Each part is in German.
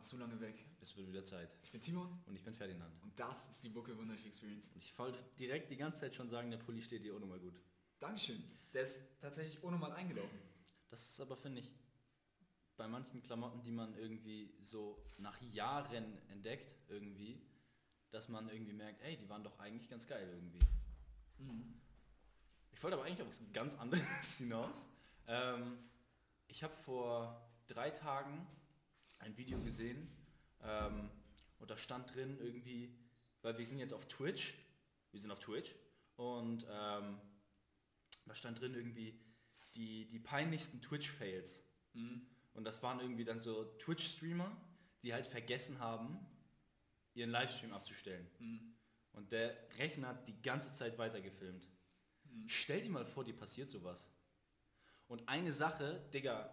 waren zu lange weg. Es wird wieder Zeit. Ich bin Timon Und ich bin Ferdinand. und das ist die Buckel Wunderlich Experience. Und ich wollte direkt die ganze Zeit schon sagen, der Pulli steht dir auch nochmal gut. Dankeschön. Der ist tatsächlich ohne mal eingelaufen. Das ist aber, finde ich, bei manchen Klamotten, die man irgendwie so nach Jahren entdeckt, irgendwie, dass man irgendwie merkt, ey, die waren doch eigentlich ganz geil irgendwie. Ich wollte aber eigentlich auf was ganz anderes hinaus. Ähm, ich habe vor drei Tagen ein Video gesehen ähm, und da stand drin irgendwie, weil wir sind jetzt auf Twitch, wir sind auf Twitch und ähm, da stand drin irgendwie die, die peinlichsten Twitch-Fails. Und das waren irgendwie dann so Twitch-Streamer, die halt vergessen haben, ihren Livestream abzustellen. Und der Rechner hat die ganze Zeit weitergefilmt. Stell dir mal vor, dir passiert sowas. Und eine Sache, Digga,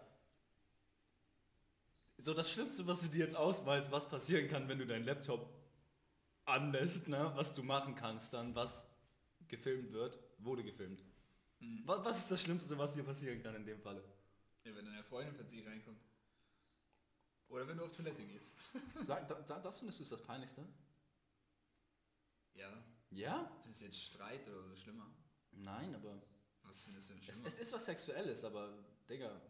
so das Schlimmste, was du dir jetzt ausmalst, was passieren kann, wenn du deinen Laptop anlässt, ne, was du machen kannst, dann was gefilmt wird, wurde gefilmt. Was, was ist das Schlimmste, was dir passieren kann in dem Falle? Ja, wenn deine Freundin plötzlich reinkommt. Oder wenn du auf Toilette gehst. Sag, da, da, das findest du ist das Peinlichste? Ja. Ja? Findest du jetzt Streit oder so schlimmer? Nein, aber Was findest du denn es, schlimmer? es ist was Sexuelles, aber Digga.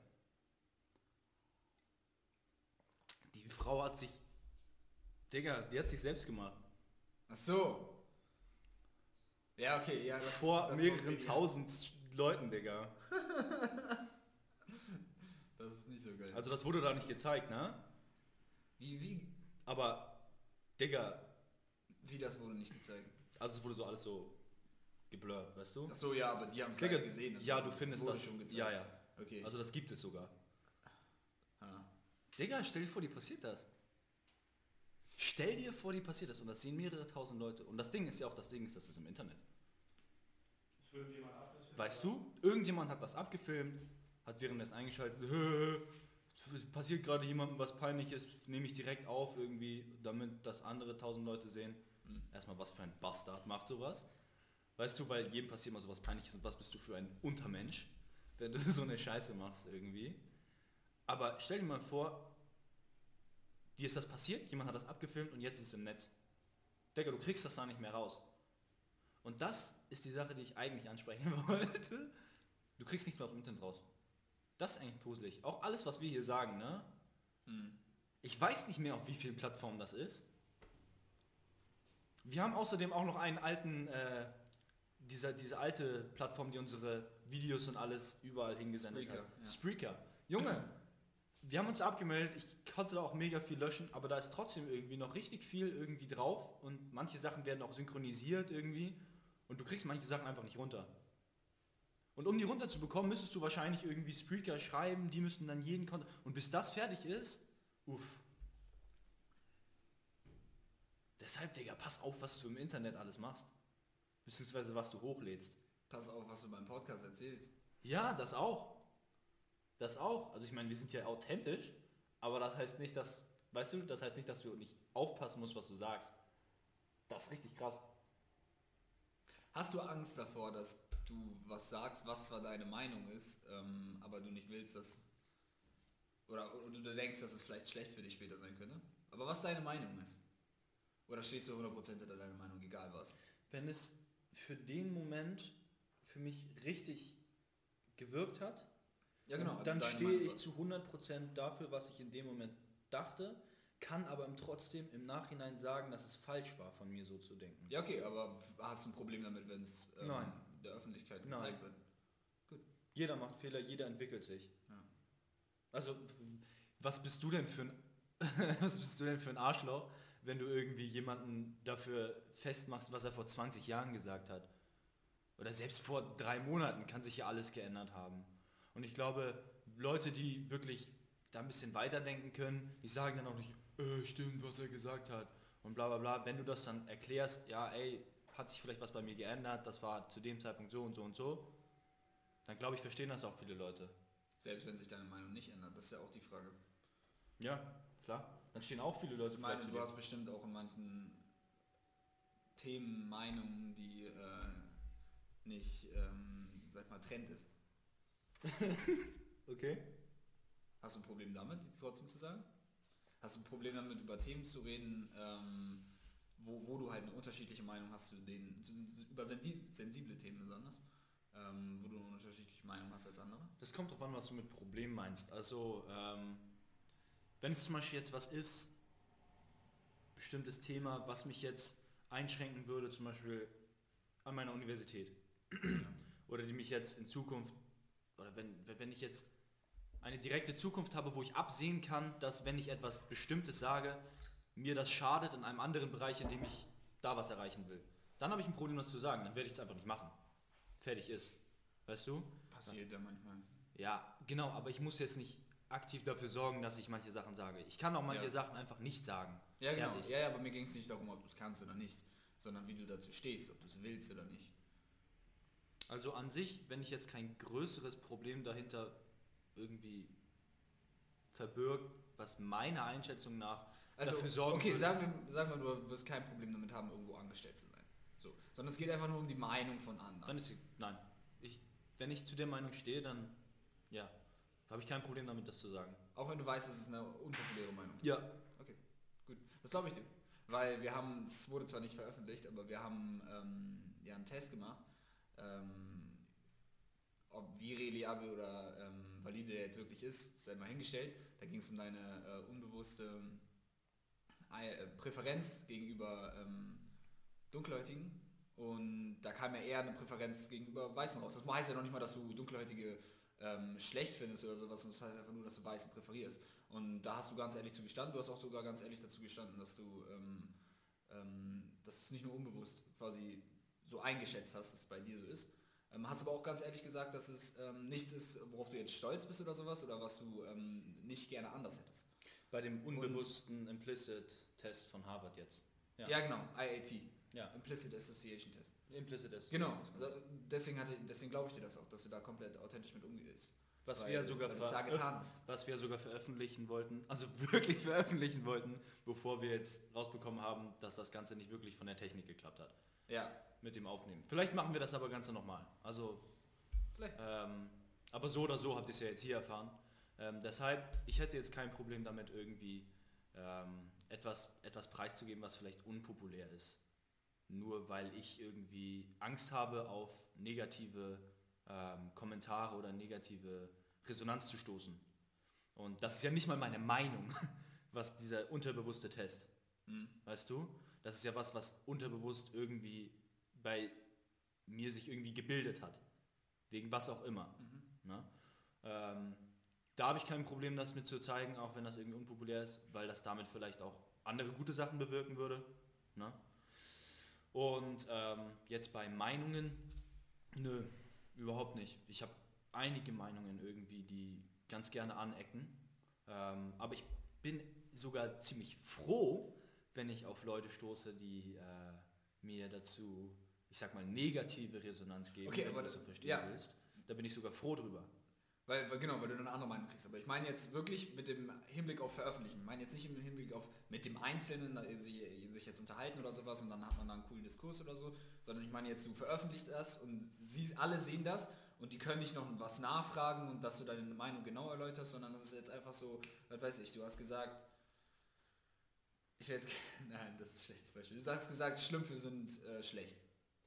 Die Frau hat sich, Digga, die hat sich selbst gemacht. Ach so. Ja, okay, ja. Das, Vor das mehreren tausend Leuten, Digga. Das ist nicht so geil. Also das wurde da nicht gezeigt, ne? wie, wie, Aber, Digga, wie das wurde nicht gezeigt? also es wurde so alles so geblurrt, weißt du? Ach so, ja, aber die haben es gesehen. also ja, du es findest das schon gezeigt. Ja, ja. Okay. Also das gibt es sogar. Ah. Digga, stell dir vor, dir passiert das. Stell dir vor, dir passiert das und das sehen mehrere tausend Leute. Und das Ding ist ja auch, das Ding ist, das ist im Internet. Weißt du, irgendjemand hat das abgefilmt, hat währenddessen eingeschaltet, es passiert gerade jemandem was peinliches, nehme ich direkt auf irgendwie, damit das andere tausend Leute sehen. Erstmal, was für ein Bastard macht sowas. Weißt du, weil jedem passiert mal sowas peinliches und was bist du für ein Untermensch, wenn du so eine Scheiße machst irgendwie. Aber stell dir mal vor, dir ist das passiert, jemand hat das abgefilmt und jetzt ist es im Netz. Digga, du kriegst das da nicht mehr raus. Und das ist die Sache, die ich eigentlich ansprechen wollte. Du kriegst nichts mehr aus dem Internet raus. Das ist eigentlich gruselig. Auch alles, was wir hier sagen, ne? Ich weiß nicht mehr, auf wie vielen Plattformen das ist. Wir haben außerdem auch noch einen alten, äh, dieser, diese alte Plattform, die unsere Videos und alles überall hingesendet Spreaker, hat. ja. Spreaker. Junge, wir haben uns abgemeldet, ich konnte da auch mega viel löschen, aber da ist trotzdem irgendwie noch richtig viel irgendwie drauf und manche Sachen werden auch synchronisiert irgendwie und du kriegst manche Sachen einfach nicht runter. Und um die runter zu bekommen, müsstest du wahrscheinlich irgendwie Spreaker schreiben, die müssten dann jeden Konto und bis das fertig ist, uff. Deshalb, Digga, pass auf, was du im Internet alles machst. Beziehungsweise was du hochlädst. Pass auf, was du beim Podcast erzählst. Ja, das auch. Das auch. Also ich meine, wir sind ja authentisch, aber das heißt nicht, dass, weißt du, das heißt nicht, dass du nicht aufpassen musst, was du sagst. Das ist richtig krass. Hast du Angst davor, dass du was sagst, was zwar deine Meinung ist, ähm, aber du nicht willst, dass... Oder, oder du denkst, dass es vielleicht schlecht für dich später sein könnte? Aber was deine Meinung ist? Oder stehst du 100% hinter deiner Meinung, egal was? Wenn es für den Moment für mich richtig gewirkt hat, Ja genau. also dann stehe Meinung ich zu 100% dafür, was ich in dem Moment dachte, kann aber trotzdem im Nachhinein sagen, dass es falsch war, von mir so zu denken. Ja okay, aber hast du ein Problem damit, wenn es ähm, der Öffentlichkeit Nein. gezeigt wird? Jeder macht Fehler, jeder entwickelt sich. Ja. Also, was bist du denn für ein was bist du denn für ein Arschloch, wenn du irgendwie jemanden dafür festmachst, was er vor 20 Jahren gesagt hat? Oder selbst vor drei Monaten kann sich ja alles geändert haben. Und ich glaube, Leute, die wirklich da ein bisschen weiterdenken können, die sagen dann auch nicht, äh, stimmt, was er gesagt hat. Und bla bla bla. Wenn du das dann erklärst, ja, ey, hat sich vielleicht was bei mir geändert, das war zu dem Zeitpunkt so und so und so, dann glaube ich, verstehen das auch viele Leute. Selbst wenn sich deine Meinung nicht ändert, das ist ja auch die Frage. Ja, klar. Dann stehen auch viele Leute ich meine, vielleicht zu du hast bestimmt auch in manchen Themen Meinungen, die äh, nicht, ähm, sag mal, Trend ist. Okay. Hast du ein Problem damit, die trotzdem zu sagen? Hast du ein Problem damit, über Themen zu reden, ähm, wo, wo du halt eine unterschiedliche Meinung hast zu den, zu, über sensible Themen besonders, ähm, wo du eine unterschiedliche Meinung hast als andere? Das kommt drauf an, was du mit Problem meinst. Also, ähm, wenn es zum Beispiel jetzt was ist, bestimmtes Thema, was mich jetzt einschränken würde, zum Beispiel an meiner Universität. oder die mich jetzt in Zukunft, oder wenn, wenn ich jetzt eine direkte Zukunft habe, wo ich absehen kann, dass wenn ich etwas Bestimmtes sage, mir das schadet in einem anderen Bereich, in dem ich da was erreichen will. Dann habe ich ein Problem, das zu sagen. Dann werde ich es einfach nicht machen. Fertig ist. Weißt du? Passiert ja manchmal. Ja, genau, aber ich muss jetzt nicht aktiv dafür sorgen, dass ich manche Sachen sage. Ich kann auch manche Ja. Sachen einfach nicht sagen. Ja, genau. Fertig. Ja, ja, aber mir ging es nicht darum, ob du es kannst oder nicht, sondern wie du dazu stehst, ob du es willst oder nicht. Also an sich, wenn ich jetzt kein größeres Problem dahinter irgendwie verbirgt, was meiner Einschätzung nach Also, dafür sorgen okay, würde- sagen wir, sagen wir, du wirst kein Problem damit haben, irgendwo angestellt zu sein. So. Sondern es geht einfach nur um die Meinung von anderen. Dann ist nein. Ich, wenn ich zu der Meinung stehe, dann ja, habe ich kein Problem damit, das zu sagen. Auch wenn du weißt, dass es eine unpopuläre Meinung ist. Ja. Okay, gut. Das glaube ich dir. Weil wir haben, es wurde zwar nicht veröffentlicht, aber wir haben ähm, ja einen Test gemacht, ähm, ob wie reliabel oder ähm, valide der jetzt wirklich ist, sei mal hingestellt. Da ging es um deine äh, unbewusste äh, Präferenz gegenüber ähm, Dunkelhäutigen. Und da kam ja eher eine Präferenz gegenüber Weißen raus. Das heißt ja noch nicht mal, dass du Dunkelhäutige ähm, schlecht findest oder sowas, sondern das heißt einfach nur, dass du Weiße präferierst. Und da hast du ganz ehrlich zu gestanden, du hast auch sogar ganz ehrlich dazu gestanden, dass du ähm, ähm, dass es nicht nur unbewusst quasi so eingeschätzt hast, dass es bei dir so ist. Ähm, hast aber auch ganz ehrlich gesagt, dass es ähm, nichts ist, worauf du jetzt stolz bist oder sowas oder was du ähm, nicht gerne anders hättest. Bei dem unbewussten Implicit-Test von Harvard jetzt. Ja, genau, IAT, Ja. Implicit Association Test. Implicit ist. Genau, da- deswegen, hatte, deswegen glaube ich dir das auch, dass du da komplett authentisch mit umgehst. Was Weil- wir ja sogar getan hast. was wir sogar veröffentlichen wollten, also wirklich veröffentlichen wollten, bevor wir jetzt rausbekommen haben, dass das Ganze nicht wirklich von der Technik geklappt hat Ja, mit dem Aufnehmen. Vielleicht machen wir das aber Ganze nochmal. Also, ähm, aber so oder so habt ihr es ja jetzt hier erfahren. Ähm, deshalb, ich hätte jetzt kein Problem damit irgendwie ähm, etwas, etwas preiszugeben, was vielleicht unpopulär ist. Nur weil ich irgendwie Angst habe, auf negative ähm, Kommentare oder negative Resonanz zu stoßen. Und das ist ja nicht mal meine Meinung, was dieser unterbewusste Test. Hm. Weißt du? Das ist ja was, was unterbewusst irgendwie bei mir sich irgendwie gebildet hat. Wegen was auch immer. Mhm. Ne? Ähm, da habe ich kein Problem, das mit zu zeigen, auch wenn das irgendwie unpopulär ist, weil das damit vielleicht auch andere gute Sachen bewirken würde. Ne? Und ähm, jetzt bei Meinungen, nö, überhaupt nicht. Ich habe einige Meinungen irgendwie, die ganz gerne anecken. Ähm, aber ich bin sogar ziemlich froh, wenn ich auf Leute stoße, die äh, mir dazu, ich sag mal, negative Resonanz geben, Okay, wenn aber du das so verstehen ja. willst. Da bin ich sogar froh drüber. Weil, weil, genau, weil du eine andere Meinung kriegst. Aber ich meine jetzt wirklich mit dem Hinblick auf Veröffentlichen. Ich meine jetzt nicht im Hinblick auf mit dem Einzelnen äh, sie, sich jetzt unterhalten oder sowas und dann hat man da einen coolen Diskurs oder so, sondern ich meine jetzt, du veröffentlichst das und sie alle sehen das und die können nicht noch was nachfragen und dass du deine Meinung genau erläuterst, sondern das ist jetzt einfach so, was weiß ich, du hast gesagt, ich will jetzt, nein, das ist ein schlechtes Beispiel. Du hast gesagt, Schlümpfe sind äh, schlecht.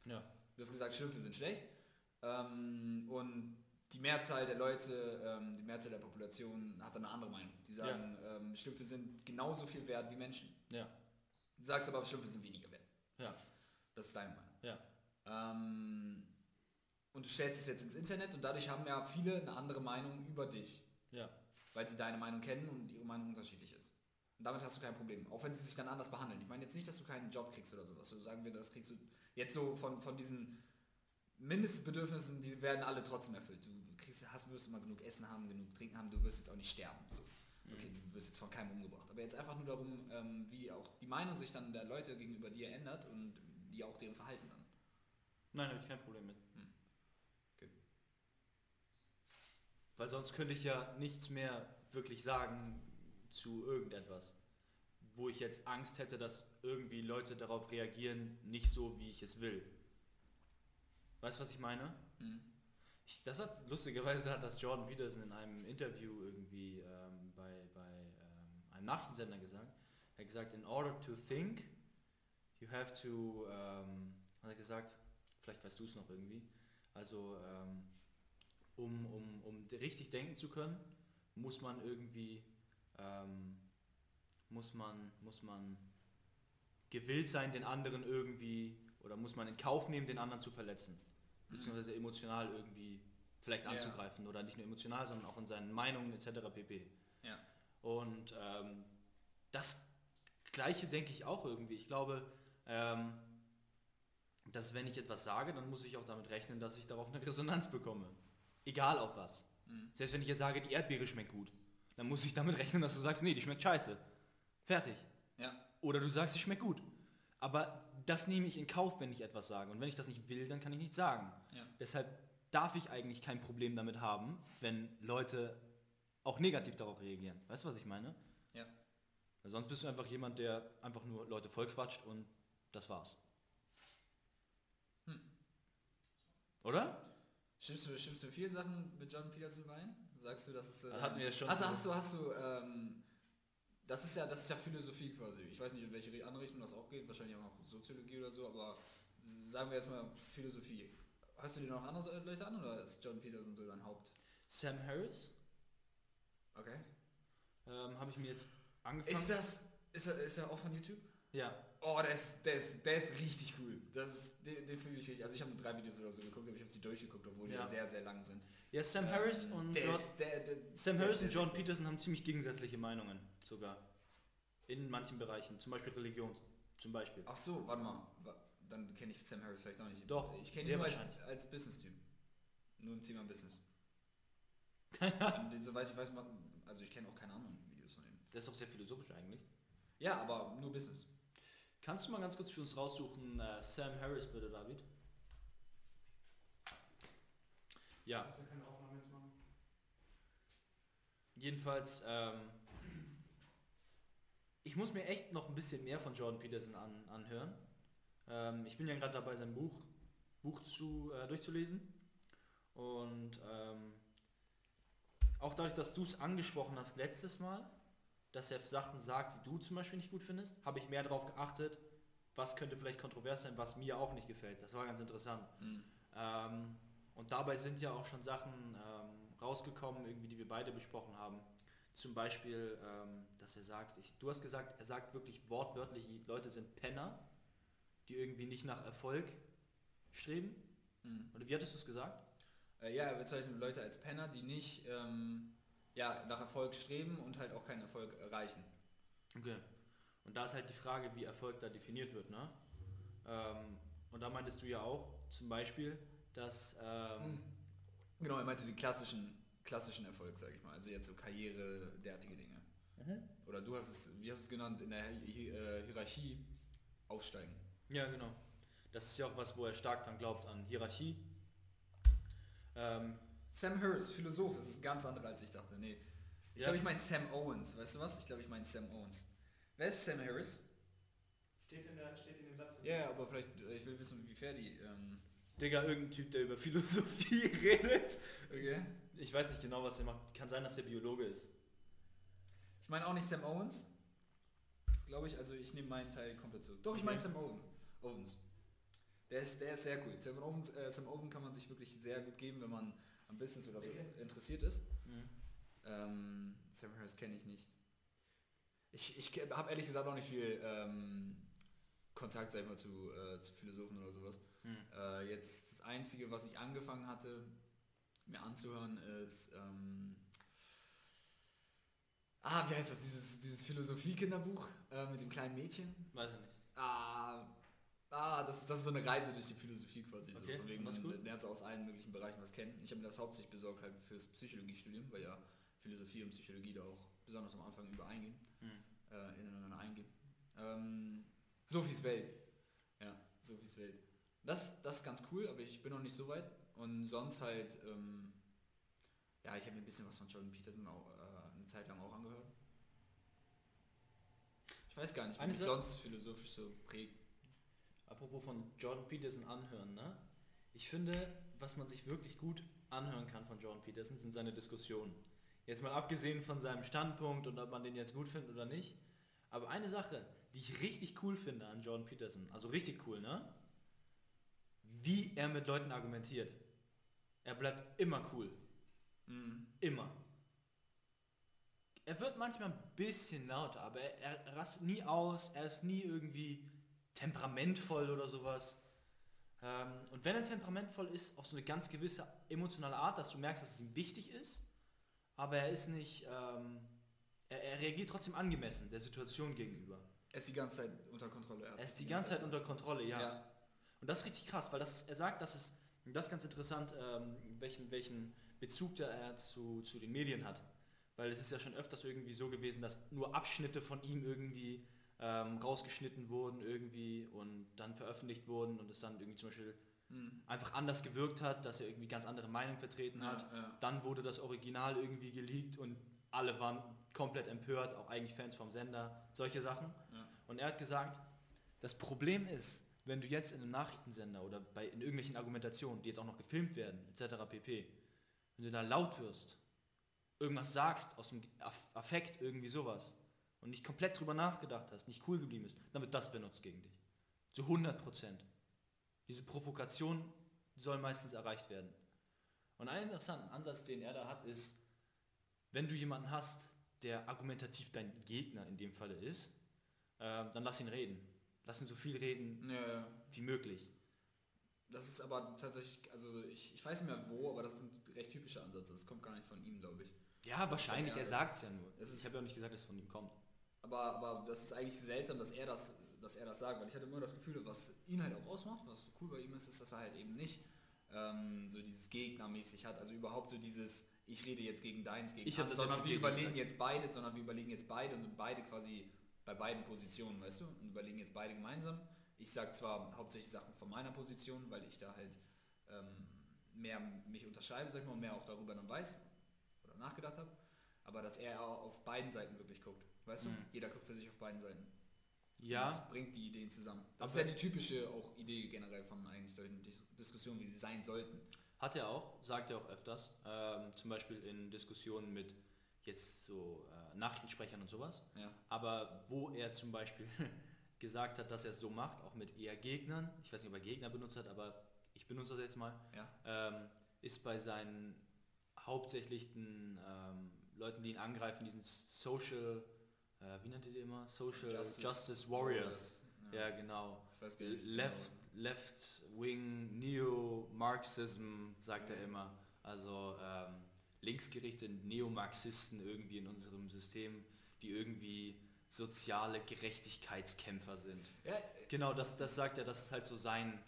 Ja. Du hast gesagt, Schlümpfe sind schlecht. Ähm, und die Mehrzahl der Leute, ähm, die Mehrzahl der Population hat eine andere Meinung. Die sagen, ähm, Schlümpfe sind genauso viel wert wie Menschen. Ja. Du sagst aber, Schlümpfe sind weniger wert. Ja. Das ist deine Meinung. Ja. Ähm, und du stellst es jetzt ins Internet und dadurch haben ja viele eine andere Meinung über dich. Ja. Weil sie deine Meinung kennen und ihre Meinung unterschiedlich ist. Und damit hast du kein Problem. Auch wenn sie sich dann anders behandeln. Ich meine jetzt nicht, dass du keinen Job kriegst oder sowas. So sagen wir, das kriegst du jetzt so von, von diesen Mindestbedürfnissen, die werden alle trotzdem erfüllt. Du kriegst, hast, wirst immer genug Essen haben, genug Trinken haben, du wirst jetzt auch nicht sterben. So. Okay, du wirst jetzt von keinem umgebracht. Aber jetzt einfach nur darum, ähm, wie auch die Meinung sich dann der Leute gegenüber dir ändert und wie auch deren Verhalten dann. Nein, habe ich kein Problem mit. Hm. Okay. Weil sonst könnte ich ja nichts mehr wirklich sagen zu irgendetwas. Wo ich jetzt Angst hätte, dass irgendwie Leute darauf reagieren, nicht so, wie ich es will. Weißt du, was ich meine? Mhm. Ich, das hat, lustigerweise hat das Jordan Peterson in einem Interview irgendwie ähm, bei, bei ähm, einem Nachrichtensender gesagt. Er hat gesagt, in order to think, you have to, ähm, hat er gesagt, vielleicht weißt du es noch irgendwie, also ähm, um, um, um richtig denken zu können, muss man irgendwie, ähm, muss man, muss man gewillt sein, den anderen irgendwie, oder muss man in Kauf nehmen, den anderen zu verletzen. Beziehungsweise emotional irgendwie vielleicht Ja. anzugreifen. Oder nicht nur emotional, sondern auch in seinen Meinungen etc. pp. Ja. Und ähm, das Gleiche denke ich auch irgendwie. Ich glaube, ähm, dass wenn ich etwas sage, dann muss ich auch damit rechnen, dass ich darauf eine Resonanz bekomme. Egal auf was. Mhm. Selbst wenn ich jetzt sage, die Erdbeere schmeckt gut, dann muss ich damit rechnen, dass du sagst, nee, die schmeckt scheiße. Fertig. Ja. Oder du sagst, sie schmeckt gut. Aber das nehme ich in Kauf, wenn ich etwas sage. Und wenn ich das nicht will, dann kann ich nichts sagen. Ja. Deshalb darf ich eigentlich kein Problem damit haben, wenn Leute auch negativ darauf reagieren. Weißt du, was ich meine? Ja. Weil sonst bist du einfach jemand, der einfach nur Leute vollquatscht und das war's. Hm. Oder? Stimmst du, stimmst du viele Sachen mit John Peterson überein? Sagst du, dass es... Äh, Hatten wir ja schon. Also hast du, hast du, ähm, das ist ja, das ist ja Philosophie quasi. Ich weiß nicht, in welche andere Richtung das auch geht, wahrscheinlich auch noch Soziologie oder so, aber sagen wir erstmal Philosophie. Hörst du dir noch andere Leute an oder ist John Peterson so dein Haupt? Sam Harris Okay. ähm, habe ich mir jetzt angefangen. Ist das, ist er, ist er auch von YouTube? ja, Oh, der ist, der ist, der ist richtig cool. Das ist, den, den fühle ich richtig. Also ich habe nur drei Videos oder so geguckt, aber ich habe sie durchgeguckt, obwohl die Ja. ja sehr, sehr lang sind. ja, Sam Harris Ähm, und der John, der, der, Sam der Harris ist und John Peterson haben ziemlich gegensätzliche Meinungen sogar. In manchen Bereichen, zum Beispiel Religion, zum Beispiel. Ach so, warte mal. Dann kenne ich Sam Harris vielleicht auch nicht. Doch, Ich kenne ihn nur als, als Business-Typ. Nur im Thema Business. Den, soweit ich weiß, machen- also ich kenne auch keine anderen Videos von ihm. Das ist doch sehr philosophisch eigentlich. Ja, aber nur Business. Kannst du mal ganz kurz für uns raussuchen, äh, Sam Harris bitte, David? Ja, jedenfalls, ähm, ich muss mir echt noch ein bisschen mehr von Jordan Peterson an, anhören. Ähm, ich bin ja gerade dabei, sein Buch, Buch zu, äh, durchzulesen. Und ähm, auch dadurch, dass du es angesprochen hast letztes Mal, dass er Sachen sagt, die du zum Beispiel nicht gut findest, habe ich mehr darauf geachtet, was könnte vielleicht kontrovers sein, was mir auch nicht gefällt. Das war ganz interessant. Mhm. Ähm, und dabei sind ja auch schon Sachen ähm, rausgekommen, irgendwie, die wir beide besprochen haben. Zum Beispiel, ähm, dass er sagt, ich, du hast gesagt, er sagt wirklich wortwörtlich, Leute sind Penner, die irgendwie nicht nach Erfolg streben. Mhm. Oder wie hattest du es gesagt? Äh, ja, er bezeichnet Leute als Penner, die nicht ähm, ja, nach Erfolg streben und halt auch keinen Erfolg erreichen. Okay. Und da ist halt die Frage, wie Erfolg da definiert wird, ne? Ähm, und da meintest du ja auch zum Beispiel, dass ähm, Genau, er meinte den klassischen, klassischen Erfolg, sage ich mal. Also jetzt so Karriere, derartige Dinge. Oder du hast es, wie hast du es genannt, in der Hi Hi äh, Hierarchie aufsteigen. Ja, genau. Das ist ja auch was, wo er stark dran glaubt, an Hierarchie. Ähm, Sam Harris, Philosoph, das ist ganz anderer als ich dachte. Nee. Ich Ja. glaube, ich meine Sam Owens. Weißt du was? Ich glaube, ich meine Sam Owens. Wer ist Sam Harris? Steht in, der, steht in dem Satz. Ja, ja, aber vielleicht, äh, ich will wissen, wie fair die. Ähm, Digga, irgendein Typ, der über Philosophie redet. okay. Ich weiß nicht genau, was er macht. Kann sein, dass er Biologe ist. Ich meine auch nicht Sam Owens. Glaube ich, also ich nehme meinen Teil komplett zurück. Doch, ich meine Okay. Sam Owen. Owens. Der ist, der ist sehr cool. Sam Owens, äh, Sam Owen kann man sich wirklich sehr gut geben, wenn man am Business oder so Okay. interessiert ist. Mhm. Ähm, Sam Harris kenne ich nicht. Ich, ich habe ehrlich gesagt auch nicht viel ähm, Kontakt, sag ich mal, zu, äh, zu Philosophen oder sowas. Mhm. Äh, jetzt das Einzige, was ich angefangen hatte, mir anzuhören, ist... Ähm, ah, wie heißt das? Dieses, dieses Philosophie-Kinderbuch äh, mit dem kleinen Mädchen. Weiß ich nicht. Ah, ah das, ist, das ist so eine Reise durch die Philosophie quasi. Okay, so, von wegen, man lernt so aus allen möglichen Bereichen was kennen. Ich habe mir das hauptsächlich besorgt halt fürs Psychologiestudium, weil ja Philosophie und Psychologie da auch besonders am Anfang übereingehen, Mhm. äh, ineinander eingehen. Ähm, Sophies Welt. Ja, Sophies Welt. Das, das ist ganz cool, aber ich bin noch nicht so weit. Und sonst halt, ähm, ja, ich habe mir ein bisschen was von Jordan Peterson auch äh, eine Zeit lang auch angehört. Ich weiß gar nicht, wie Eine mich sonst philosophisch so prägt. Apropos von Jordan Peterson anhören, ne? Ich finde, was man sich wirklich gut anhören kann von Jordan Peterson, sind seine Diskussionen. Jetzt mal abgesehen von seinem Standpunkt und ob man den jetzt gut findet oder nicht. Aber eine Sache, die ich richtig cool finde an Jordan Peterson, also richtig cool, ne? Wie er mit Leuten argumentiert. Er bleibt immer cool. Mhm. Immer. Er wird manchmal ein bisschen lauter, aber er, er rastet nie aus, er ist nie irgendwie temperamentvoll oder sowas. Ähm, und wenn er temperamentvoll ist, auf so eine ganz gewisse emotionale Art, dass du merkst, dass es ihm wichtig ist, aber er ist nicht, ähm, er, er reagiert trotzdem angemessen der Situation gegenüber. Er ist die ganze Zeit unter Kontrolle. Er ist die ganze Zeit unter Kontrolle, ja. Ja. Und das ist richtig krass, weil das er sagt, dass es, das ist ganz interessant, ähm, welchen, welchen Bezug da er zu, zu den Medien hat. Weil es ist ja schon öfters irgendwie so gewesen, dass nur Abschnitte von ihm irgendwie ähm, rausgeschnitten wurden irgendwie und dann veröffentlicht wurden und es dann irgendwie zum Beispiel Mhm. einfach anders gewirkt hat, dass er irgendwie ganz andere Meinungen vertreten hat. Ja, ja. Dann wurde das Original irgendwie geleakt und alle waren komplett empört, auch eigentlich Fans vom Sender, solche Sachen. Ja. Und er hat gesagt, das Problem ist, wenn du jetzt in einem Nachrichtensender oder bei, in irgendwelchen Argumentationen, die jetzt auch noch gefilmt werden, etc. pp., wenn du da laut wirst, irgendwas sagst aus dem Aff- Affekt, irgendwie sowas, und nicht komplett drüber nachgedacht hast, nicht cool geblieben ist, dann wird das benutzt gegen dich. Zu 100 Prozent. Diese Provokation soll meistens erreicht werden. Und einen interessanten Ansatz, den er da hat, ist, wenn du jemanden hast, der argumentativ dein Gegner in dem Falle ist, äh, dann lass ihn reden. Lass ihn so viel reden Ja, ja. wie möglich. Das ist aber tatsächlich, also ich, ich weiß nicht mehr wo, aber das ist ein recht typischer Ansatz. Das kommt gar nicht von ihm, glaube ich. Ja, wahrscheinlich, Ja, er sagt es ja nur. es ist- ich habe ja auch nicht gesagt, dass es von ihm kommt. Aber, aber das ist eigentlich seltsam, dass er das, dass er das sagt, weil ich hatte immer das Gefühl, was ihn halt auch ausmacht, was cool bei ihm ist, ist, dass er halt eben nicht ähm, so dieses Gegnermäßig hat, also überhaupt so dieses, ich rede jetzt gegen deins, gegen Ich Hans, das sondern wir überlegen jetzt beide, sondern wir überlegen jetzt beide und sind beide quasi bei beiden Positionen, weißt du, und überlegen jetzt beide gemeinsam. Ich sage zwar hauptsächlich Sachen von meiner Position, weil ich da halt ähm, mehr mich unterschreibe, sag ich mal, und mehr auch darüber dann weiß oder nachgedacht habe, aber dass er auf beiden Seiten wirklich guckt, weißt Mhm. du, jeder guckt für sich auf beiden Seiten Ja, und bringt die Ideen zusammen. Das Aber- ist ja die typische auch Idee generell von eigentlich solchen Dis Diskussionen, wie sie sein sollten. hat er auch, sagt er auch öfters. Ähm, zum Beispiel in Diskussionen mit jetzt so äh, Nachrichtensprechern und sowas. Ja. Aber wo er zum Beispiel gesagt hat, dass er es so macht, auch mit eher Gegnern, ich weiß nicht, ob er Gegner benutzt hat, aber ich benutze das jetzt mal, Ja. ähm, ist bei seinen hauptsächlichen ähm, Leuten, die ihn angreifen, diesen Social, äh, wie nennt ihr die immer? Social Justice, Warriors. Ja. Ja, genau. Gar nicht. Left, left Wing Neo-Marxism, sagt er Ja. immer. Also ähm, linksgerichtete Neomarxisten irgendwie in unserem System, die irgendwie soziale Gerechtigkeitskämpfer sind. Ja, Genau, das, das sagt er, das ist halt so sein,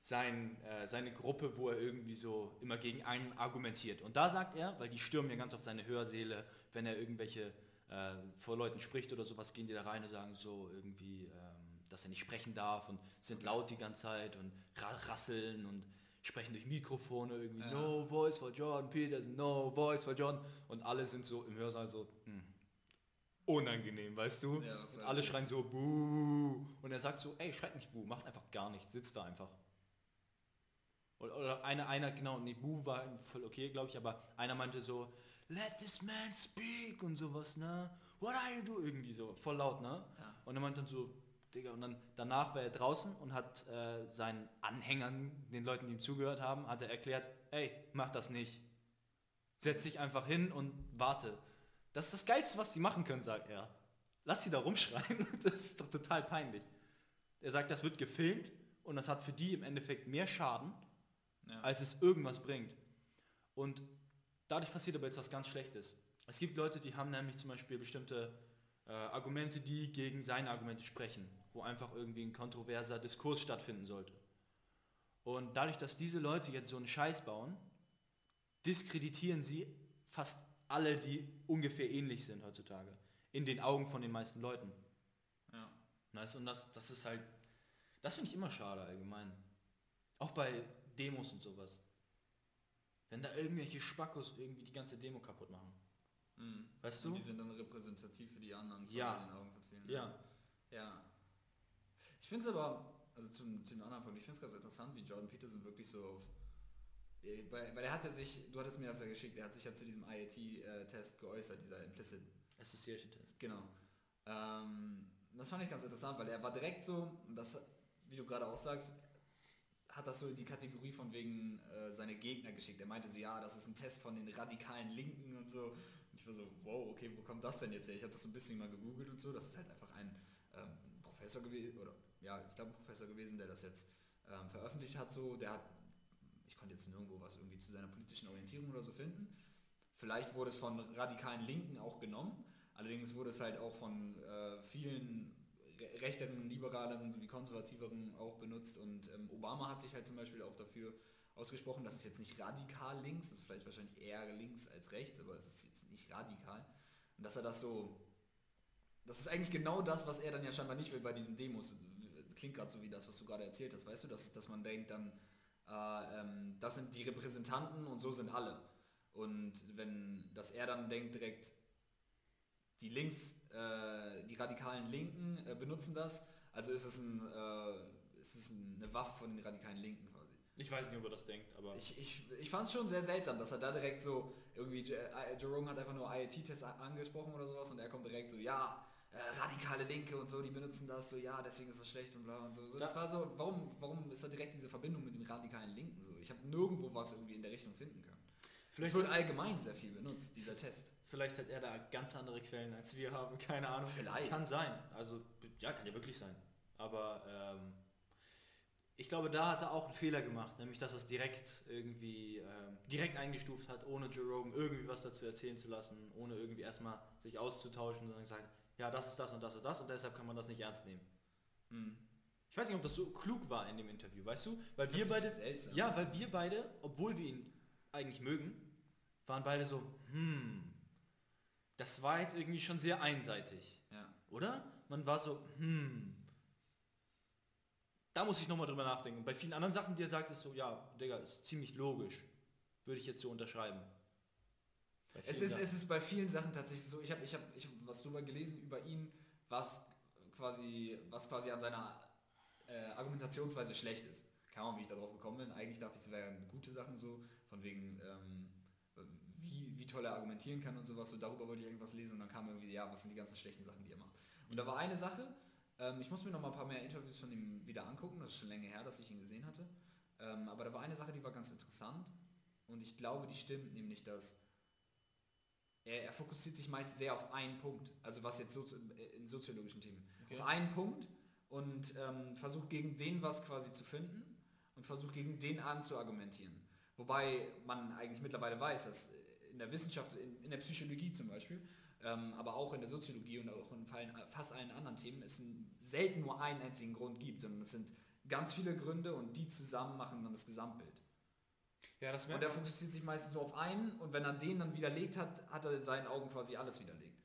sein, äh, seine Gruppe, wo er irgendwie so immer gegen einen argumentiert. Und da sagt er, weil die stürmen ja ganz oft seine Hörsäle, wenn er irgendwelche äh, vor Leuten spricht oder sowas, gehen die da rein und sagen so irgendwie, ähm, dass er nicht sprechen darf und sind laut die ganze Zeit und ra rasseln und sprechen durch Mikrofone irgendwie, Ja. no voice for Jordan Peterson, no voice for Jordan und alle sind so im Hörsaal so, hm, unangenehm, weißt du? Ja, und alle schreien so, buh. Und er sagt so, ey, schreit nicht buh, macht einfach gar nichts, sitzt da einfach. Oder, oder einer, einer, genau, nee, buh war voll okay, glaube ich, aber einer meinte so, let this man speak und sowas, ne? What are you doing? Irgendwie so, voll laut, ne? Ja. Und er meinte dann so, Digga, und dann danach war er draußen und hat äh, seinen Anhängern, den Leuten, die ihm zugehört haben, hat er erklärt, ey, mach das nicht. Setz dich einfach hin und warte. Das ist das Geilste, was sie machen können, sagt er. Lass sie da rumschreien, das ist doch total peinlich. Er sagt, das wird gefilmt und das hat für die im Endeffekt mehr Schaden, Ja. als es irgendwas bringt. Und dadurch passiert aber jetzt was ganz Schlechtes. Es gibt Leute, die haben nämlich zum Beispiel bestimmte äh, Argumente, die gegen seine Argumente sprechen, wo einfach irgendwie ein kontroverser Diskurs stattfinden sollte. Und dadurch, dass diese Leute jetzt so einen Scheiß bauen, diskreditieren sie fast alle, die ungefähr ähnlich sind heutzutage. In den Augen von den meisten Leuten. ja. Du, und das, das ist halt, das finde ich immer schade allgemein. Auch bei Demos und sowas. Wenn da irgendwelche Spackos irgendwie die ganze Demo kaputt machen. Mhm. Weißt Und du? die sind dann repräsentativ für die anderen Ja. in den Augen von vielen. Ja. Ja. Ich finde es aber, also zum, zum anderen Punkt, ich finde es ganz interessant, wie Jordan Peterson wirklich so auf äh, weil, weil er hatte sich, du hattest mir das ja geschickt, er hat sich ja zu diesem IAT-Test geäußert, dieser Implicit Association Test. Genau. Ähm, das fand ich ganz interessant, weil er war direkt so, und das, wie du gerade auch sagst, hat das so in die Kategorie von wegen äh, seine Gegner geschickt. Er meinte so, ja, das ist ein Test von den radikalen Linken und so. Und ich war so, wow, okay, wo kommt das denn jetzt her? Ich habe das so ein bisschen mal gegoogelt und so. Das ist halt einfach ein ähm, Professor gewesen, oder ja, ich glaube ein Professor gewesen, der das jetzt ähm, veröffentlicht hat. So, der hat, ich konnte jetzt nirgendwo was irgendwie zu seiner politischen Orientierung oder so finden. Vielleicht wurde es von radikalen Linken auch genommen. Allerdings wurde es halt auch von äh, vielen rechteren, liberaleren sowie konservativeren auch benutzt. Und ähm, Obama hat sich halt zum Beispiel auch dafür ausgesprochen, das ist jetzt nicht radikal links, das ist vielleicht wahrscheinlich eher links als rechts, aber es ist jetzt nicht radikal. Und dass er das so, das ist eigentlich genau das, was er dann ja scheinbar nicht will bei diesen Demos. Klingt gerade so wie das, was du gerade erzählt hast, weißt du, dass, dass man denkt dann, äh, ähm, das sind die Repräsentanten und so sind alle. Und wenn, dass er dann denkt direkt, die Links, äh, die radikalen Linken äh, benutzen das, also ist es, ein, äh, ist es eine Waffe von den radikalen Linken quasi. Ich weiß nicht, ob er das denkt, aber Ich, ich, ich fand es schon sehr seltsam, dass er da direkt so, irgendwie, äh, Jerome hat einfach nur IAT-Test angesprochen oder sowas und er kommt direkt so, ja, äh, radikale Linke und so, die benutzen das so, ja, deswegen ist das schlecht und bla und so. so das Da- war so, warum, warum ist da direkt diese Verbindung mit den radikalen Linken so? Ich habe nirgendwo was irgendwie in der Richtung finden können. Es vielleicht, wird allgemein sehr viel benutzt, dieser Test. Vielleicht hat er da ganz andere Quellen, als wir haben. Keine Ahnung. Vielleicht. Kann sein. Also, ja, kann ja wirklich sein. Aber ähm, ich glaube, da hat er auch einen Fehler gemacht, nämlich dass er es direkt irgendwie ähm, direkt eingestuft hat, ohne Jerome irgendwie was dazu erzählen zu lassen, ohne irgendwie erstmal sich auszutauschen, sondern gesagt, ja, das ist das und das und das und deshalb kann man das nicht ernst nehmen. Hm. Ich weiß nicht, ob das so klug war in dem Interview, weißt du? Weil wir beide, ja, weil wir beide, obwohl wir ihn eigentlich mögen, waren beide so, hm, das war jetzt irgendwie schon sehr einseitig, Ja. oder? Man war so, hm, da muss ich nochmal drüber nachdenken. Und bei vielen anderen Sachen, die er sagt, ist so, ja, Digga, ist ziemlich logisch. Würde ich jetzt so unterschreiben. Es ist, Sachen. es ist bei vielen Sachen tatsächlich so, ich habe ich hab, ich hab was drüber gelesen über ihn, was quasi, was quasi an seiner äh, Argumentationsweise schlecht ist. Keine Ahnung, wie ich darauf gekommen bin. Eigentlich dachte ich, es wären gute Sachen so, von wegen, ähm, wie, wie toll er argumentieren kann und sowas. So darüber wollte ich irgendwas lesen und dann kam irgendwie, ja, was sind die ganzen schlechten Sachen, die er macht. Und da war eine Sache, ähm, ich muss mir noch mal ein paar mehr Interviews von ihm wieder angucken, das ist schon länger her, dass ich ihn gesehen hatte. Ähm, aber da war eine Sache, die war ganz interessant und ich glaube, die stimmt, nämlich, dass er, er fokussiert sich meist sehr auf einen Punkt, also was jetzt so in soziologischen Themen. Okay. Auf einen Punkt und ähm, versucht gegen den was quasi zu finden und versucht gegen den anzuargumentieren. Wobei man eigentlich mittlerweile weiß, dass in der Wissenschaft, in, in der Psychologie zum Beispiel, ähm, aber auch in der Soziologie und auch in fast allen anderen Themen es selten nur einen einzigen Grund gibt, sondern es sind ganz viele Gründe und die zusammen machen dann das Gesamtbild. ja, das Und er fokussiert sich meistens nur auf einen und wenn er den dann widerlegt hat, hat er in seinen Augen quasi alles widerlegt.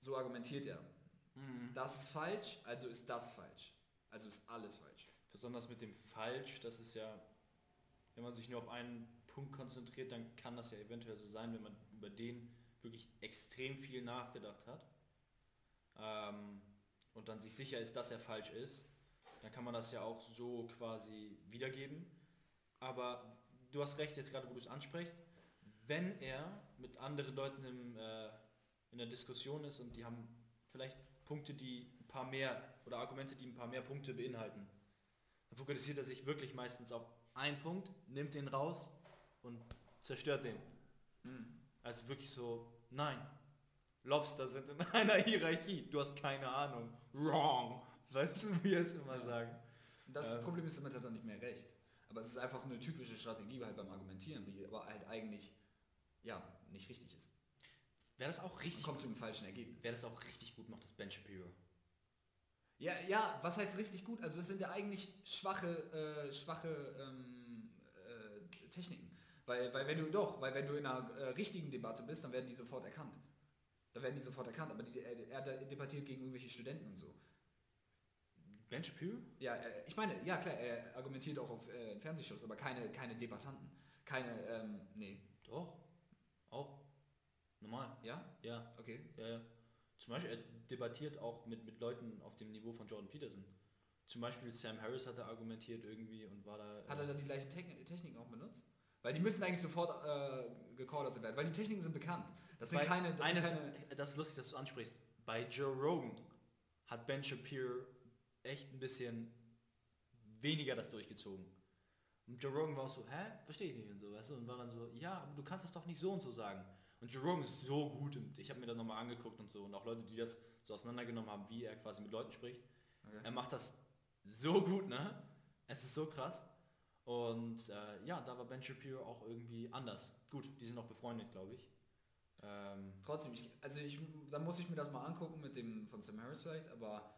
So argumentiert er. Mhm. Das ist falsch, also ist das falsch. Also ist alles falsch. Besonders mit dem Falsch, das ist ja, wenn man sich nur auf einen Punkt konzentriert, dann kann das ja eventuell so sein, wenn man über den wirklich extrem viel nachgedacht hat ähm, und dann sich sicher ist, dass er falsch ist, dann kann man das ja auch so quasi wiedergeben. Aber du hast recht, jetzt gerade wo du es ansprichst, wenn er mit anderen Leuten im, äh, in der Diskussion ist und die haben vielleicht Punkte, die ein paar mehr oder Argumente, die ein paar mehr Punkte beinhalten, dann fokussiert er sich wirklich meistens auf einen Punkt, nimmt den raus und zerstört den. Also wirklich so, nein, Lobster sind in einer Hierarchie, du hast keine Ahnung, wrong. Weißt du, wie es immer sagen? Das Ähm. Problem ist, damit hat er nicht mehr recht. Aber es ist einfach eine typische Strategie halt beim Argumentieren, die aber halt eigentlich ja, nicht richtig ist. Wäre das auch richtig kommt zu einem falschen Ergebnis. Wer das auch richtig gut macht, ist Ben Shapiro. Ja, ja, was heißt richtig gut? Also es sind ja eigentlich schwache, äh, schwache ähm, äh, Techniken. Weil, weil wenn du doch, weil wenn du in einer äh, richtigen Debatte bist, dann werden die sofort erkannt. Da werden die sofort erkannt, aber die, er, er debattiert gegen irgendwelche Studenten und so. Ben Shapiro? Ja, äh, ich meine, ja klar, er argumentiert auch auf äh, Fernsehshows, aber keine, keine Debattanten. Keine, ähm, nee. Doch. Auch. Normal. Ja? Ja, Okay. ja, ja. Zum Beispiel, er debattiert auch mit, mit Leuten auf dem Niveau von Jordan Peterson. zum Beispiel Sam Harris hat da argumentiert irgendwie und war da... Hat er äh, dann die gleichen Techn Techniken auch benutzt? Weil die müssen eigentlich sofort äh, gecallt werden, weil die Techniken sind bekannt. Das sind keine... Das sind keine das ist lustig, dass du ansprichst. Bei Joe Rogan hat Ben Shapiro echt ein bisschen weniger das durchgezogen. Und Joe Rogan war auch so, hä? Verstehe ich nicht und so, weißt du? Und war dann so, ja, aber du kannst es doch nicht so und so sagen. Und Joe Rogan ist so gut und ich habe mir das nochmal angeguckt und so und auch Leute, die das so auseinandergenommen haben, wie er quasi mit Leuten spricht. okay. Er macht das so gut, ne? Es ist so krass. Und äh, ja, da war Ben Shapiro auch irgendwie anders. Gut, die sind auch befreundet, glaube ich. Ähm, Trotzdem, ich, also ich, da muss ich mir das mal angucken mit dem von Sam Harris vielleicht, aber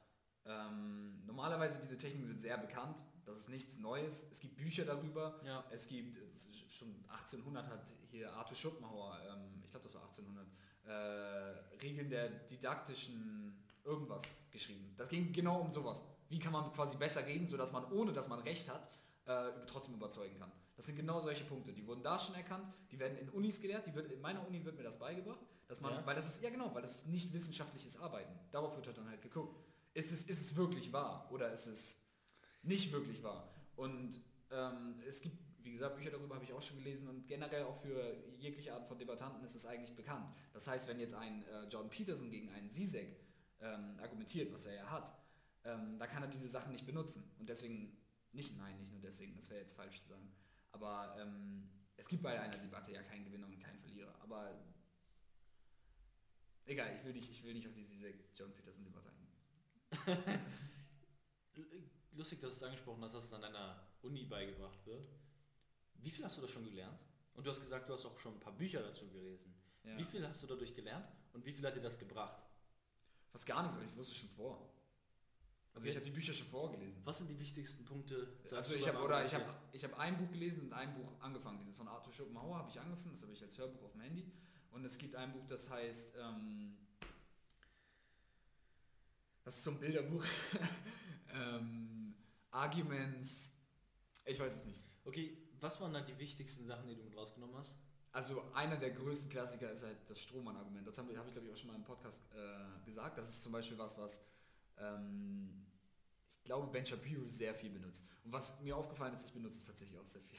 ähm, normalerweise diese Techniken sind sehr bekannt. Das ist nichts Neues. Es gibt Bücher darüber. ja, Es gibt äh, schon 1800 hat hier Arthur Schopenhauer, ähm, ich glaube das war 1800, äh, Regeln der didaktischen irgendwas geschrieben. Das ging genau um sowas. Wie kann man quasi besser reden, sodass man ohne dass man recht hat, äh, trotzdem überzeugen kann. Das sind genau solche Punkte. Die wurden da schon erkannt, die werden in Unis gelehrt, die wird, in meiner Uni wird mir das beigebracht, dass man, Ja. weil das ist, ja genau, weil das ist nicht wissenschaftliches Arbeiten. Darauf wird halt dann halt geguckt. Ist es, ist es wirklich wahr oder ist es nicht wirklich wahr? Und ähm, es gibt, wie gesagt, Bücher darüber habe ich auch schon gelesen und generell auch für jegliche Art von Debattanten ist es eigentlich bekannt. Das heißt, wenn jetzt ein äh, Jordan Peterson gegen einen Zizek ähm, argumentiert, was er ja hat, ähm, da kann er diese Sachen nicht benutzen. Und deswegen, nicht nein, nicht nur deswegen, das wäre jetzt falsch zu sagen. Aber ähm, es gibt bei einer Debatte ja keinen Gewinner und keinen Verlierer. Aber egal, ich will nicht, ich will nicht auf die Zizek-Jordan Peterson-Debatte eingehen. lustig, dass du es angesprochen hast, dass es an deiner Uni beigebracht wird. Wie viel hast du da schon gelernt? Und du hast gesagt, du hast auch schon ein paar Bücher dazu gelesen. Ja. Wie viel hast du dadurch gelernt und wie viel hat dir das gebracht? Fast gar nichts, weil ich wusste schon vor. Also ich habe die Bücher schon vorgelesen. Was sind die wichtigsten Punkte? Also ich habe oder ich habe ich habe ein Buch gelesen und ein Buch angefangen. Dieses von Arthur Schopenhauer habe ich angefangen, das habe ich als Hörbuch auf dem Handy. Und es gibt ein Buch, das heißt, ähm, das ist so ein Bilderbuch. ähm, Arguments, ich weiß es nicht. Okay, was waren dann die wichtigsten Sachen, die du mit rausgenommen hast? Also einer der größten Klassiker ist halt das Strohmann-Argument. Das habe hab ich, glaube ich, auch schon mal im Podcast äh, gesagt. Das ist zum Beispiel was, was ähm, glaube, Ben Shapiro sehr viel benutzt. Und was mir aufgefallen ist, ich benutze es tatsächlich auch sehr viel.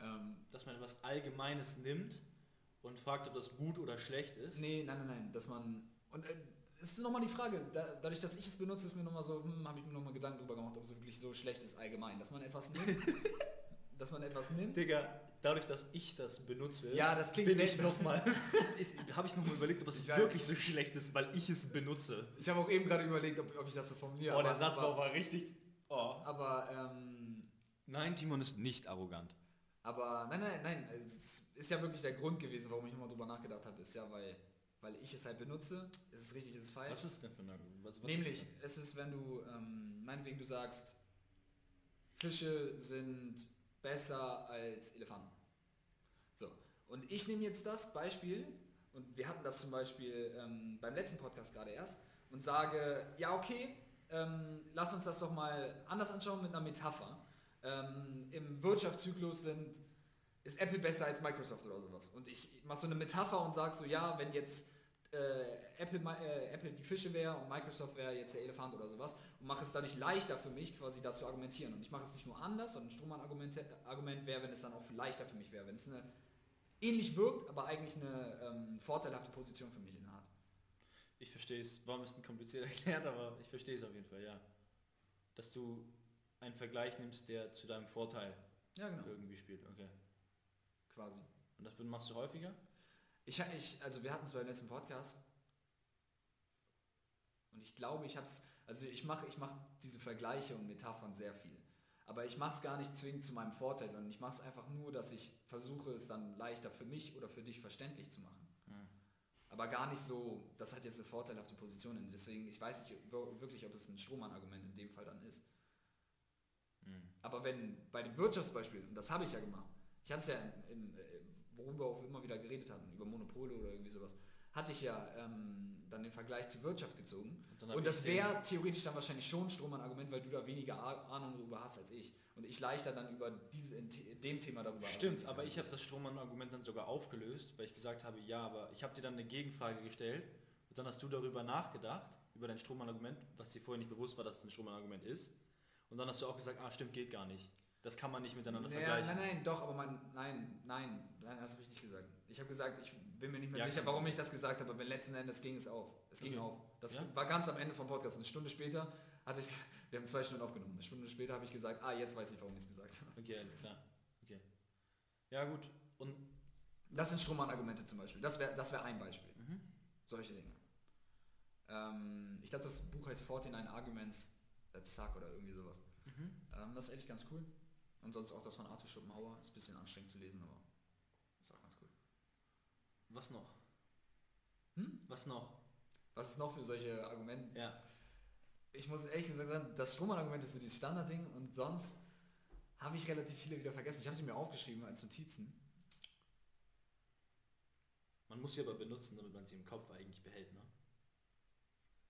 ähm, Dass man etwas Allgemeines nimmt und fragt, ob das gut oder schlecht ist? nee, nein, nein, nein, dass man... Und äh, es ist nochmal die Frage, da, dadurch, dass ich es benutze, ist mir nochmal so, hm, habe ich mir nochmal Gedanken darüber gemacht, ob es wirklich so schlecht ist allgemein. Dass man etwas nimmt, dass man etwas nimmt. Digga, dadurch, dass ich das benutze, Ja, das klingt bin ich nochmal, habe ich nochmal überlegt, ob es weiß. wirklich so schlecht ist, weil ich es benutze. Ich habe auch eben gerade überlegt, ob, ob ich das so formuliere. oh, der Satzbau aber, war richtig... Oh. aber ähm, Nein, Timon ist nicht arrogant. Aber nein, nein, nein, es ist ja wirklich der Grund gewesen, warum ich nochmal drüber nachgedacht habe, ist ja, weil, weil ich es halt benutze. Ist es richtig, ist es falsch? Was ist denn für ein Argument? Was, was Nämlich, ist es ist, wenn du, ähm, meinetwegen du sagst, Fische sind besser als Elefanten. Und ich nehme jetzt das Beispiel, und wir hatten das zum Beispiel ähm, beim letzten Podcast gerade erst, und sage, ja okay, ähm, lass uns das doch mal anders anschauen mit einer Metapher. Ähm, Im Wirtschaftszyklus sind, ist Apple besser als Microsoft oder sowas. Und ich mache so eine Metapher und sage so, ja, wenn jetzt äh, Apple, äh, Apple die Fische wäre und Microsoft wäre jetzt der Elefant oder sowas und mache es dadurch leichter für mich, quasi da zu argumentieren. Und ich mache es nicht nur anders, sondern ein Strohmann-Argument Argument wäre, wenn es dann auch leichter für mich wäre, wenn es eine ähnlich wirkt, aber eigentlich eine ähm, vorteilhafte Position für mich innehat. Ich verstehe es, war ein bisschen kompliziert erklärt, aber ich verstehe es auf jeden Fall, ja. Dass du einen Vergleich nimmst, der zu deinem Vorteil Ja, genau, irgendwie spielt, okay. quasi. Und das machst du häufiger? Ich, ich, also wir hatten es beim letzten Podcast und ich glaube, ich habe es, also ich mache ich mach diese Vergleiche und Metaphern sehr viel. Aber ich mache es gar nicht zwingend zu meinem Vorteil, sondern ich mache es einfach nur, dass ich versuche, es dann leichter für mich oder für dich verständlich zu machen. Hm. Aber gar nicht so, das hat jetzt eine vorteilhafte Position. Deswegen, ich weiß nicht wirklich, ob es ein Strohmann-Argument in dem Fall dann ist. Hm. Aber wenn bei dem Wirtschaftsbeispiel, und das habe ich ja gemacht, ich habe es ja, im, im, äh, worüber auch immer wieder geredet hatten, über Monopole oder irgendwie sowas, hatte ich ja ähm, dann den Vergleich zur Wirtschaft gezogen. Und ich das wäre theoretisch dann wahrscheinlich schon ein Strohmann-Argument, weil du da weniger Ahnung darüber hast als ich. Und ich leichter dann über diese, in dem Thema darüber Stimmt, aber ich habe das Strohmann-Argument dann sogar aufgelöst, weil ich gesagt habe, ja, aber ich habe dir dann eine Gegenfrage gestellt Und dann hast du darüber nachgedacht, über dein Strohmann-Argument, was dir vorher nicht bewusst war, dass es ein Strohmann-Argument ist. Und dann hast du auch gesagt, ah stimmt, geht gar nicht. Das kann man nicht miteinander Naja, vergleichen. nein, nein, doch, aber man, nein, nein, nein, das habe ich nicht gesagt. Ich habe gesagt, ich bin mir nicht mehr Ja, sicher, warum ich das gesagt habe, aber letzten Endes ging es auf. Es ging Okay. auf. Das Ja? war ganz am Ende vom Podcast. Eine Stunde später hatte ich, wir haben zwei Stunden aufgenommen. Eine Stunde später habe ich gesagt, ah, jetzt weiß ich, warum ich es gesagt habe. Okay, alles klar. Okay. Ja gut. Und Das sind Strohmann-Argumente zum Beispiel. Das wäre das wär ein Beispiel. Mhm. Solche Dinge. Ähm, ich glaube, das Buch heißt 49 Arguments that suck oder irgendwie sowas. Mhm. Ähm, das ist echt ganz cool. Und sonst auch das von Arthur Schopenhauer. Ist ein bisschen anstrengend zu lesen, aber ist auch ganz cool. Was noch? Hm? Was noch? Was ist noch für solche Argumente? Ja. Ich muss ehrlich gesagt sagen, das Strohmann-Argument ist so dieses Standardding und sonst habe ich relativ viele wieder vergessen. Ich habe sie mir aufgeschrieben als Notizen. Man muss sie aber benutzen, damit man sie im Kopf eigentlich behält, ne?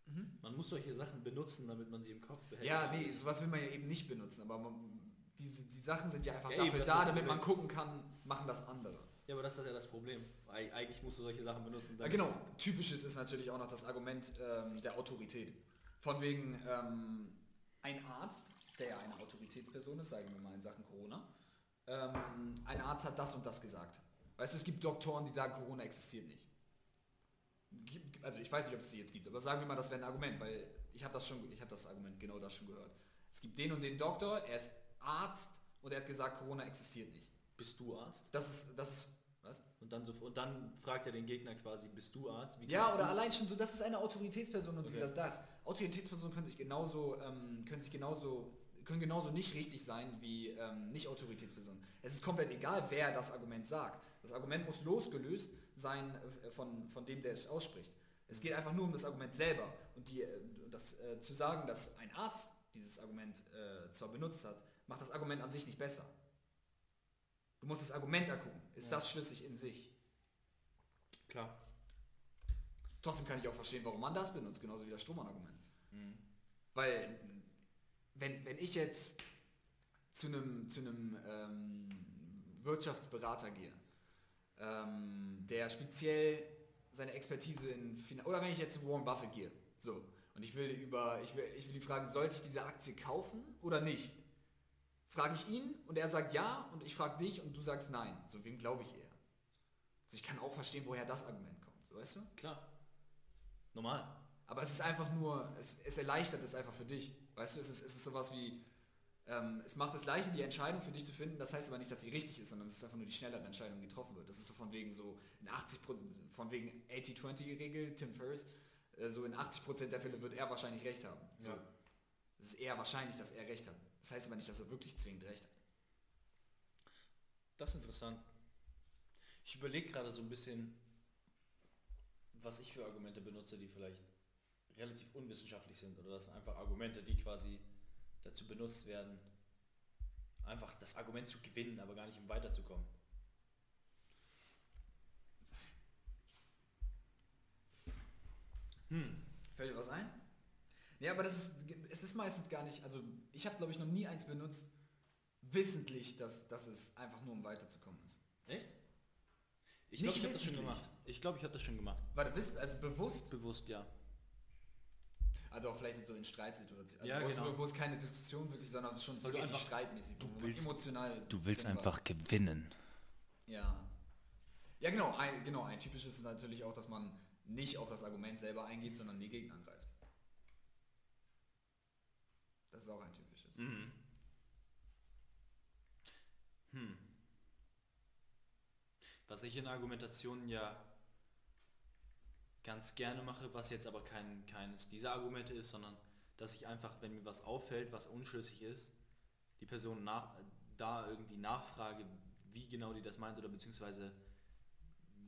Mhm. Man muss solche Sachen benutzen, damit man sie im Kopf behält. Ja, nee, sowas will man ja eben nicht benutzen, aber man, diese, die Sachen sind ja einfach Ja, eben, dafür das da, das damit man gucken kann, machen das andere. Ja, aber das ist ja das Problem. Eig- Eigentlich musst du solche Sachen benutzen. Ja, genau, typisches ist natürlich auch noch das Argument ähm, der Autorität. Von wegen ähm, ein Arzt, der ja eine Autoritätsperson ist, sagen wir mal in Sachen Corona, ähm, ein Arzt hat das und das gesagt. Weißt du, es gibt Doktoren, die sagen, Corona existiert nicht. Also ich weiß nicht, ob es die jetzt gibt, aber sagen wir mal, das wäre ein Argument, weil ich habe das schon, ich habe das Argument genau das schon gehört. Es gibt den und den Doktor, er ist Arzt und er hat gesagt, Corona existiert nicht. Bist du Arzt? Das ist, das ist, was? Und dann, so, und dann fragt er den Gegner quasi, bist du Arzt? Wie Ja, oder du? allein schon so, das ist eine Autoritätsperson und Okay. dieser das. Autoritätspersonen können sich genauso, ähm, können sich genauso, können genauso nicht richtig sein wie ähm, nicht Autoritätspersonen. Es ist komplett egal, wer das Argument sagt. Das Argument muss losgelöst sein äh, von, von dem, der es ausspricht. Es geht einfach nur um das Argument selber. Und die, äh, das, äh, zu sagen, dass ein Arzt dieses Argument äh, zwar benutzt hat, macht das Argument an sich nicht besser. Du musst das Argument angucken. Ist Ja. das schlüssig in sich? Klar. Trotzdem kann ich auch verstehen, warum man das benutzt, genauso wie das Strohmann-Argument. Mhm. Weil, wenn, wenn ich jetzt zu einem, zu einem ähm, Wirtschaftsberater gehe, ähm, der speziell seine Expertise in Finan oder wenn ich jetzt zu Warren Buffett gehe, so, und ich will über, ich will, ich will ihn fragen, sollte ich diese Aktie kaufen oder nicht? Frage ich ihn und er sagt ja und ich frage dich und du sagst nein. So, wem glaube ich eher? Also ich kann auch verstehen, woher das Argument kommt, so weißt du? Klar. Normal. Aber es ist einfach nur, es, es erleichtert es einfach für dich. Weißt du, es ist, es ist sowas wie, ähm, es macht es leichter, die Entscheidung für dich zu finden. Das heißt aber nicht, dass sie richtig ist, sondern es ist einfach nur die schnellere Entscheidung, die getroffen wird. Das ist so von wegen so in 80 von wegen 80-20-Regel, Tim Ferriss, äh, so in 80% der Fälle wird er wahrscheinlich recht haben. So. Ja. Es ist eher wahrscheinlich, dass er recht hat. Das heißt aber nicht, dass er wirklich zwingend recht hat. Das ist interessant. Ich überlege gerade so ein bisschen, was ich für Argumente benutze, die vielleicht relativ unwissenschaftlich sind oder das sind einfach Argumente, die quasi dazu benutzt werden, einfach das Argument zu gewinnen, aber gar nicht um weiterzukommen. Hm. Fällt dir was ein? Ja, aber das ist, es ist meistens gar nicht, also ich habe glaube ich noch nie eins benutzt, wissentlich, dass, dass es einfach nur um weiterzukommen ist. Echt? Ich glaube, ich habe das schon gemacht. Ich glaube, ich habe das schon gemacht. Warte, wiss- also bewusst, Bewusst, ja. also auch vielleicht so in Streitsituationen, also Ja, wo, genau. es, wo es keine Diskussion wirklich, sondern schon so richtig streitmäßig, du willst- emotional Du willst einfach gewinnen. Ja. Ja, genau, ein, genau, ein typisches ist natürlich auch, dass man nicht auf das Argument selber eingeht, sondern die Gegner angreift. Das ist auch ein typisches. Mhm. Hm. Was ich in Argumentationen ja ganz gerne mache, was jetzt aber kein, keines dieser Argumente ist, sondern dass ich einfach, wenn mir was auffällt, was unschlüssig ist, die Person nach, da irgendwie nachfrage, wie genau die das meint oder beziehungsweise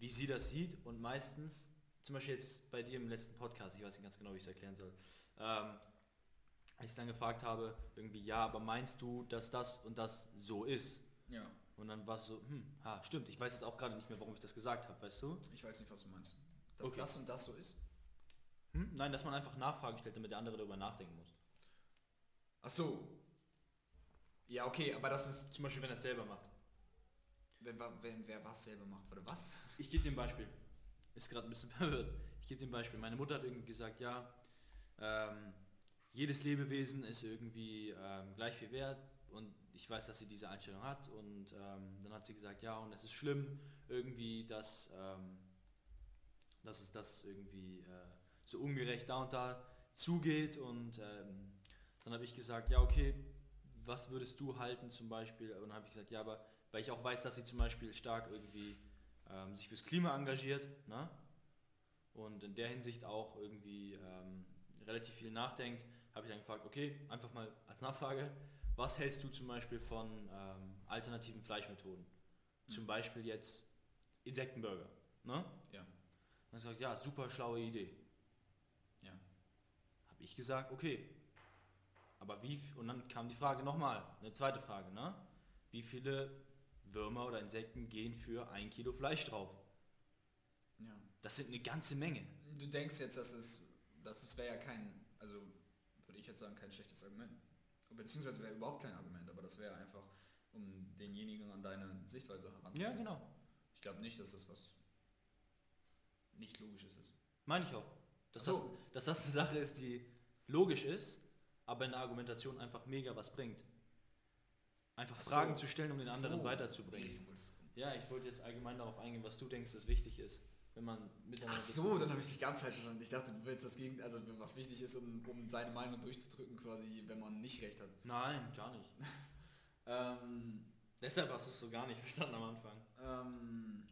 wie sie das sieht und meistens, zum Beispiel jetzt bei dir im letzten Podcast, ich weiß nicht ganz genau, wie ich es erklären soll, ähm, ich dann gefragt habe, irgendwie, ja, aber meinst du, dass das und das so ist? Ja, Und dann war es so, hm, ha, stimmt, ich weiß jetzt auch gerade nicht mehr, warum ich das gesagt habe, weißt du? ich weiß nicht, was du meinst. Dass Okay. das und das so ist? Hm? Nein, dass man einfach Nachfragen stellt, damit der andere darüber nachdenken muss. Ach so. Ja, okay, aber das ist, Zum Beispiel, wenn er es selber macht. wenn, wenn wer was selber macht, oder was? Ich gebe dir ein Beispiel. ist gerade ein bisschen verwirrt. Ich gebe dir ein Beispiel. Meine Mutter hat irgendwie gesagt, ja, ähm, jedes Lebewesen ist irgendwie ähm, gleich viel wert und ich weiß, dass sie diese Einstellung hat und ähm, dann hat sie gesagt, ja, und es ist schlimm irgendwie, dass, ähm, dass es das irgendwie äh, so ungerecht da und da zugeht und ähm, dann habe ich gesagt, ja, okay, was würdest du halten zum Beispiel? Und dann habe ich gesagt, ja, aber weil ich auch weiß, dass sie zum Beispiel stark irgendwie ähm, sich fürs Klima engagiert ne? und in der Hinsicht auch irgendwie ähm, relativ viel nachdenkt, habe ich dann gefragt, okay, einfach mal als Nachfrage, was hältst du zum Beispiel von ähm, alternativen Fleischmethoden? Mhm. Zum Beispiel jetzt Insektenburger. Ne? Ja. Dann gesagt, ja, super schlaue Idee. Ja. Habe ich gesagt, okay. Aber wie, und dann kam die Frage nochmal, eine zweite Frage, ne? Wie viele Würmer oder Insekten gehen für ein Kilo Fleisch drauf? Ja. Das sind eine ganze Menge. Du denkst jetzt, dass es, dass es wäre ja kein, also ich jetzt sagen, kein schlechtes Argument. Beziehungsweise wäre überhaupt kein Argument, aber das wäre einfach, um denjenigen an deine Sichtweise heranzuführen. Ja, genau. Ich glaube nicht, dass das was nicht Logisches ist. Meine ich auch. Dass, so. das, dass das eine Sache ist, die logisch ist, aber in der Argumentation einfach mega was bringt. Einfach Ach so. Fragen zu stellen, um den anderen So. weiterzubringen. Ja, ich wollte jetzt allgemein darauf eingehen, was du denkst, dass wichtig ist, wenn man miteinander Ach so, dann habe ich dich ganz falsch verstanden. Ich dachte, du willst das gegen, also was wichtig ist, um, um seine Meinung durchzudrücken, quasi, wenn man nicht recht hat. Nein, gar nicht. Ähm, Deshalb hast du es so gar nicht verstanden am Anfang. ähm,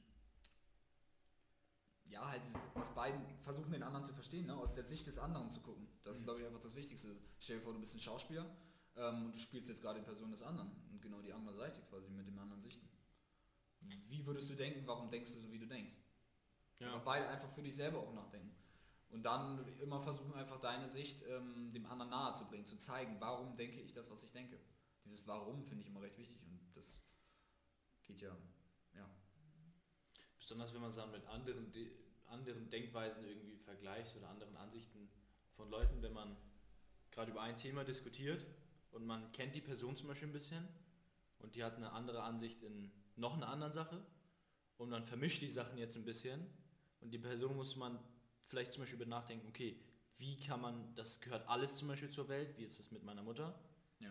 ja, halt aus beiden versuchen den anderen zu verstehen, ne? aus der Sicht des anderen zu gucken. Das ist, Mhm. glaube ich, einfach das Wichtigste. Stell dir vor, du bist ein Schauspieler ähm, und du spielst jetzt gerade die Person des anderen und genau die andere Seite quasi mit dem anderen Sichten. Wie würdest du denken, warum denkst du so, wie du denkst? Aber beide einfach für dich selber auch nachdenken. Und dann immer versuchen, einfach deine Sicht ähm, dem anderen nahe zu bringen, zu zeigen, warum denke ich das, was ich denke. Dieses Warum finde ich immer recht wichtig und das geht ja, ja. Besonders wenn man es dann mit anderen, De anderen Denkweisen irgendwie vergleicht oder anderen Ansichten von Leuten, wenn man gerade über ein Thema diskutiert und man kennt die Person zum Beispiel ein bisschen und die hat eine andere Ansicht in noch einer anderen Sache und man vermischt die Sachen jetzt ein bisschen und die Person muss man vielleicht zum Beispiel über nachdenken, okay, wie kann man, das gehört alles zum Beispiel zur Welt, wie jetzt das mit meiner Mutter, ja.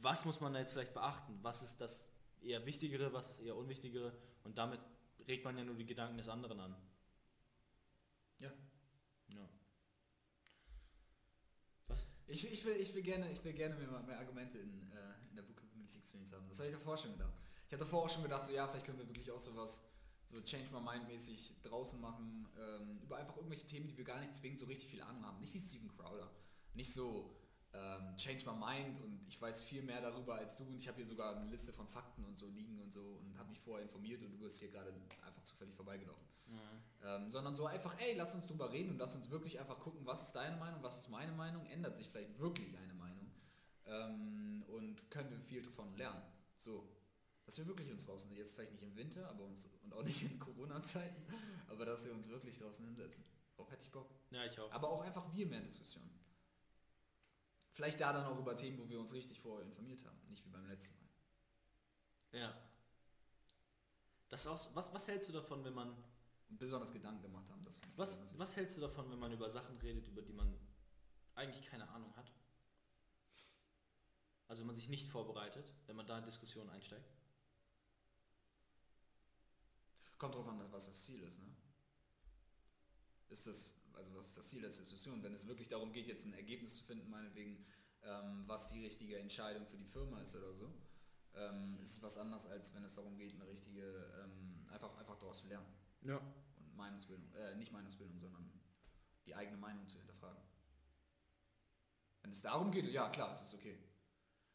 was muss man da jetzt vielleicht beachten? Was ist das eher Wichtigere, was ist eher Unwichtigere? Und damit regt man ja nur die Gedanken des anderen an. Ja. Ja. Was? Ich, ich, will, ich, will gerne, ich will gerne mehr, mehr Argumente in, äh, in der Book Community Experience haben. Das habe ich davor schon gedacht. Ich habe davor auch schon gedacht, so ja, vielleicht können wir wirklich auch sowas so Change My Mind mäßig draußen machen, ähm, über einfach irgendwelche Themen, die wir gar nicht zwingend so richtig viel Ahnung haben. Nicht wie Steven Crowder. Nicht so ähm, Change My Mind und ich weiß viel mehr darüber als du und ich habe hier sogar eine Liste von Fakten und so liegen und so und habe mich vorher informiert und du bist hier gerade einfach zufällig vorbeigelaufen. Ähm, sondern so einfach, ey, lass uns drüber reden und lass uns wirklich einfach gucken, was ist deine Meinung, was ist meine Meinung, ändert sich vielleicht wirklich eine Meinung ähm, und können wir viel davon lernen. So, dass wir wirklich uns draußen, jetzt vielleicht nicht im Winter, aber uns und auch nicht in Corona-Zeiten, aber dass wir uns wirklich draußen hinsetzen. Darauf hätte ich Bock. Ja, ich auch. Aber auch einfach wir mehr Diskussionen. Vielleicht da dann auch über Themen, wo wir uns richtig vorher informiert haben, nicht wie beim letzten Mal. Ja. Das auch, was, was hältst du davon, wenn man besonders Gedanken gemacht haben, dass was, was hältst du davon, wenn man über Sachen redet, über die man eigentlich keine Ahnung hat? Also wenn man sich nicht vorbereitet, wenn man da in Diskussionen einsteigt? Kommt drauf an, was das Ziel ist, ne? Ist das, also was ist das Ziel der Diskussion? Wenn es wirklich darum geht, jetzt ein Ergebnis zu finden, meinetwegen, ähm, was die richtige Entscheidung für die Firma ist oder so, ähm, ist es was anderes, als wenn es darum geht, eine richtige, ähm, einfach, einfach daraus zu lernen. Ja. Und Meinungsbildung, äh, nicht Meinungsbildung, sondern die eigene Meinung zu hinterfragen. Wenn es darum geht, ja klar, es ist okay.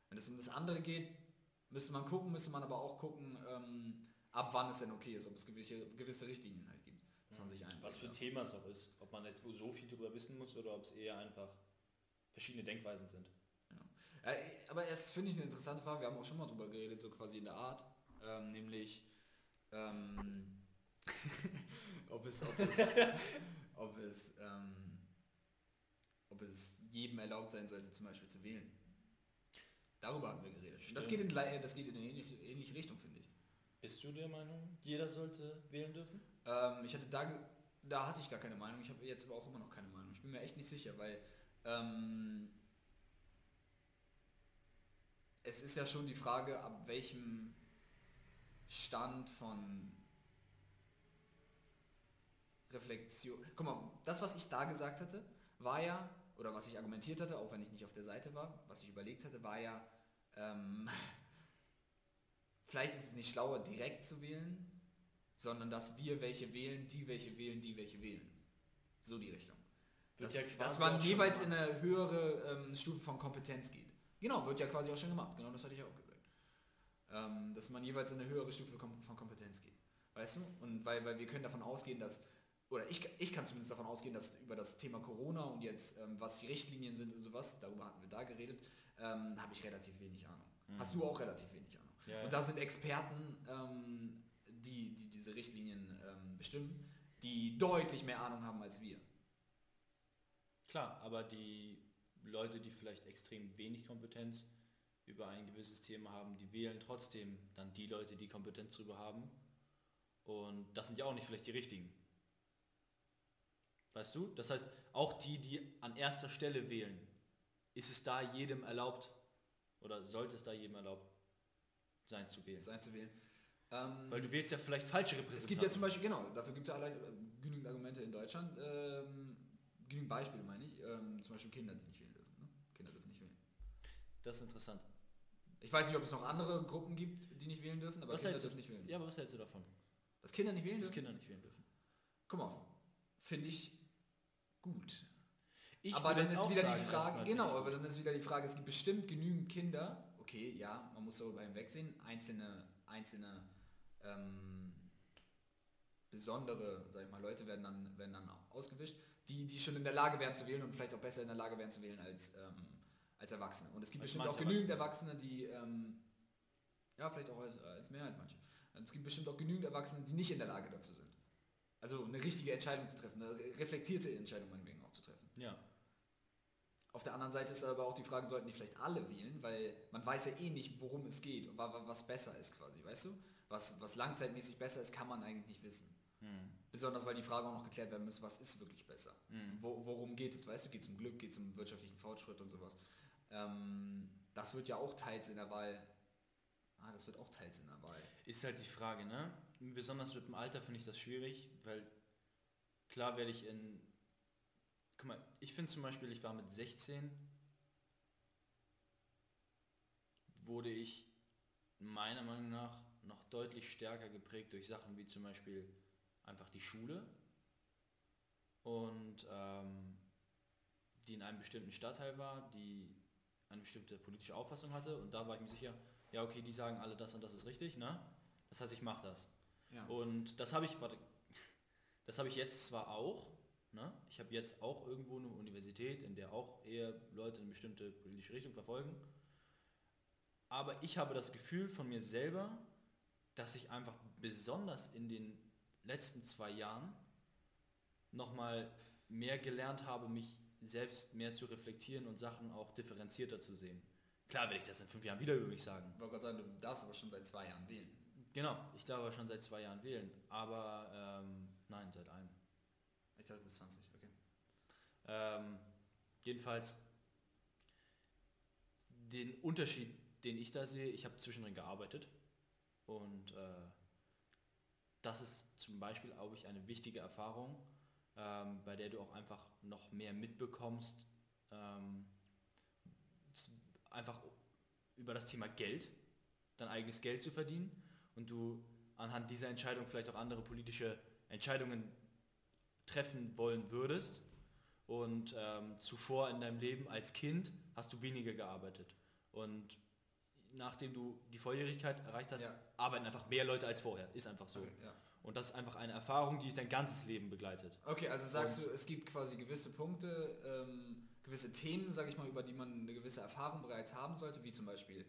Wenn es um das andere geht, müsste man gucken, müsste man aber auch gucken, ähm, ab wann es denn okay ist, ob es gewisse, gewisse Richtlinien halt gibt, dass man sich einbringt. Was für ein. Thema es auch ist. Ob man jetzt wohl so viel darüber wissen muss oder ob es eher einfach verschiedene Denkweisen sind. Ja, aber es finde ich eine interessante Frage, wir haben auch schon mal drüber geredet, so quasi in der Art, ähm, nämlich ähm, ob es, ob es, ob es, ähm, ob es jedem erlaubt sein sollte, zum Beispiel zu wählen. Darüber haben wir geredet. Das geht, in, gleich- das geht in eine ähnliche, ähnliche Richtung, finde ich. Bist du der Meinung, jeder sollte wählen dürfen? Ähm, ich hatte da, da hatte ich gar keine Meinung. Ich habe jetzt aber auch immer noch keine Meinung. Ich bin mir echt nicht sicher, weil ähm, es ist ja schon die Frage, ab welchem Stand von Reflexion. Guck mal, das, was ich da gesagt hatte, war ja, oder was ich argumentiert hatte, auch wenn ich nicht auf der Seite war, was ich überlegt hatte, war ja, ähm, vielleicht ist es nicht schlauer, direkt zu wählen, sondern dass wir welche wählen, die welche wählen, die welche wählen. So die Richtung. Dass, ja dass man jeweils in eine höhere ähm, Stufe von Kompetenz geht. Genau, wird ja quasi auch schon gemacht. Genau das hatte ich auch gesagt. Ähm, dass man jeweils in eine höhere Stufe von Kompetenz geht. Weißt du? Und weil, weil wir können davon ausgehen, dass, oder ich, ich kann zumindest davon ausgehen, dass über das Thema Corona und jetzt, ähm, was die Richtlinien sind und sowas, darüber hatten wir da geredet, ähm, habe ich relativ wenig Ahnung. Mhm. Hast du auch relativ wenig Ahnung. Ja, Und da sind Experten, ähm, die, die diese Richtlinien ähm, bestimmen, die deutlich mehr Ahnung haben als wir. Klar, aber die Leute, die vielleicht extrem wenig Kompetenz über ein gewisses Thema haben, die wählen trotzdem dann die Leute, die Kompetenz darüber haben. Und das sind ja auch nicht vielleicht die richtigen. Weißt du? Das heißt, auch die, die an erster Stelle wählen, ist es da jedem erlaubt oder sollte es da jedem erlaubt sein zu wählen? das einzuwählen. Ähm, Weil du wählst ja vielleicht falsche Repräsentanten. es gibt ja zum Beispiel, genau, dafür gibt es ja allein äh, genügend Argumente in Deutschland, ähm, genügend Beispiele meine ich, ähm, zum Beispiel Kinder, die nicht wählen dürfen. Ne? Kinder dürfen nicht wählen. Das ist interessant. Ich weiß nicht, ob es noch andere Gruppen gibt, die nicht wählen dürfen, aber Was Kinder dürfen nicht wählen. Ja, aber was hältst du davon? Dass Kinder nicht wählen Dass dürfen? Kinder nicht wählen dürfen. Guck mal, finde ich gut. Ich aber dann ist wieder die Frage, genau, aber dann ist wieder die Frage, es gibt bestimmt genügend Kinder, okay, ja, man muss darüber hinwegsehen, einzelne, einzelne ähm, besondere, sag ich mal, Leute werden dann, werden dann ausgewischt, die, die schon in der Lage wären zu wählen und vielleicht auch besser in der Lage wären zu wählen als, ähm, als Erwachsene. Und es gibt Als bestimmt auch genügend Erwachsene, die, ähm, ja, vielleicht auch als, als mehr als manche. Es gibt bestimmt auch genügend Erwachsene, die nicht in der Lage dazu sind. Also eine richtige Entscheidung zu treffen, eine reflektierte Entscheidung meinetwegen auch zu treffen. Ja. Auf der anderen Seite ist aber auch die Frage, sollten die vielleicht alle wählen, weil man weiß ja eh nicht, worum es geht und wa- wa- was besser ist quasi, weißt du? Was, was langzeitmäßig besser ist, kann man eigentlich nicht wissen. Hm. Besonders weil die Frage auch noch geklärt werden muss, was ist wirklich besser? Hm. Wo, worum geht es, weißt du? Geht es um Glück, geht es um wirtschaftlichen Fortschritt und sowas. Ähm, das wird ja auch teils in der Wahl, ah, das wird auch teils in der Wahl. Ist halt die Frage, ne? Besonders mit dem Alter finde ich das schwierig, weil klar werde ich in. Guck mal, ich finde zum Beispiel, ich war mit 16, wurde ich meiner Meinung nach noch deutlich stärker geprägt durch Sachen wie zum Beispiel einfach die Schule und ähm, die in einem bestimmten Stadtteil war, die eine bestimmte politische Auffassung hatte und da war ich mir sicher, ja okay, die sagen alle das und das ist richtig, ne? Das heißt, ich mache das. Ja. Und das habe ich, warte, das habe ich jetzt zwar auch, ne? Ich habe jetzt auch irgendwo eine Universität, in der auch eher Leute eine bestimmte politische Richtung verfolgen. Aber ich habe das Gefühl von mir selber, dass ich einfach besonders in den letzten zwei Jahren nochmal mehr gelernt habe, mich selbst mehr zu reflektieren und Sachen auch differenzierter zu sehen. Klar werde ich das in fünf Jahren wieder über mich sagen. Ich wollte gerade sagen, du darfst aber schon seit zwei Jahren wählen. Genau, ich darf aber schon seit zwei Jahren wählen, aber ähm, nein, seit einem. Ich dachte, du bist 20, okay. Ähm, jedenfalls den Unterschied, den ich da sehe, ich habe zwischendrin gearbeitet und äh, das ist zum Beispiel, glaube ich, eine wichtige Erfahrung, ähm, bei der du auch einfach noch mehr mitbekommst, ähm, einfach über das Thema Geld, dein eigenes Geld zu verdienen und du anhand dieser Entscheidung vielleicht auch andere politische Entscheidungen treffen wollen würdest. Und ähm, zuvor in deinem Leben als Kind hast du weniger gearbeitet. Und nachdem du die Volljährigkeit erreicht hast, Ja. arbeiten einfach mehr Leute als vorher. Ist einfach so. okay ja. Und das ist einfach eine Erfahrung, die dich dein ganzes Leben begleitet. Okay, also sagst Und- du, es gibt quasi gewisse Punkte, ähm, gewisse Themen, sage ich mal, über die man eine gewisse Erfahrung bereits haben sollte, wie zum Beispiel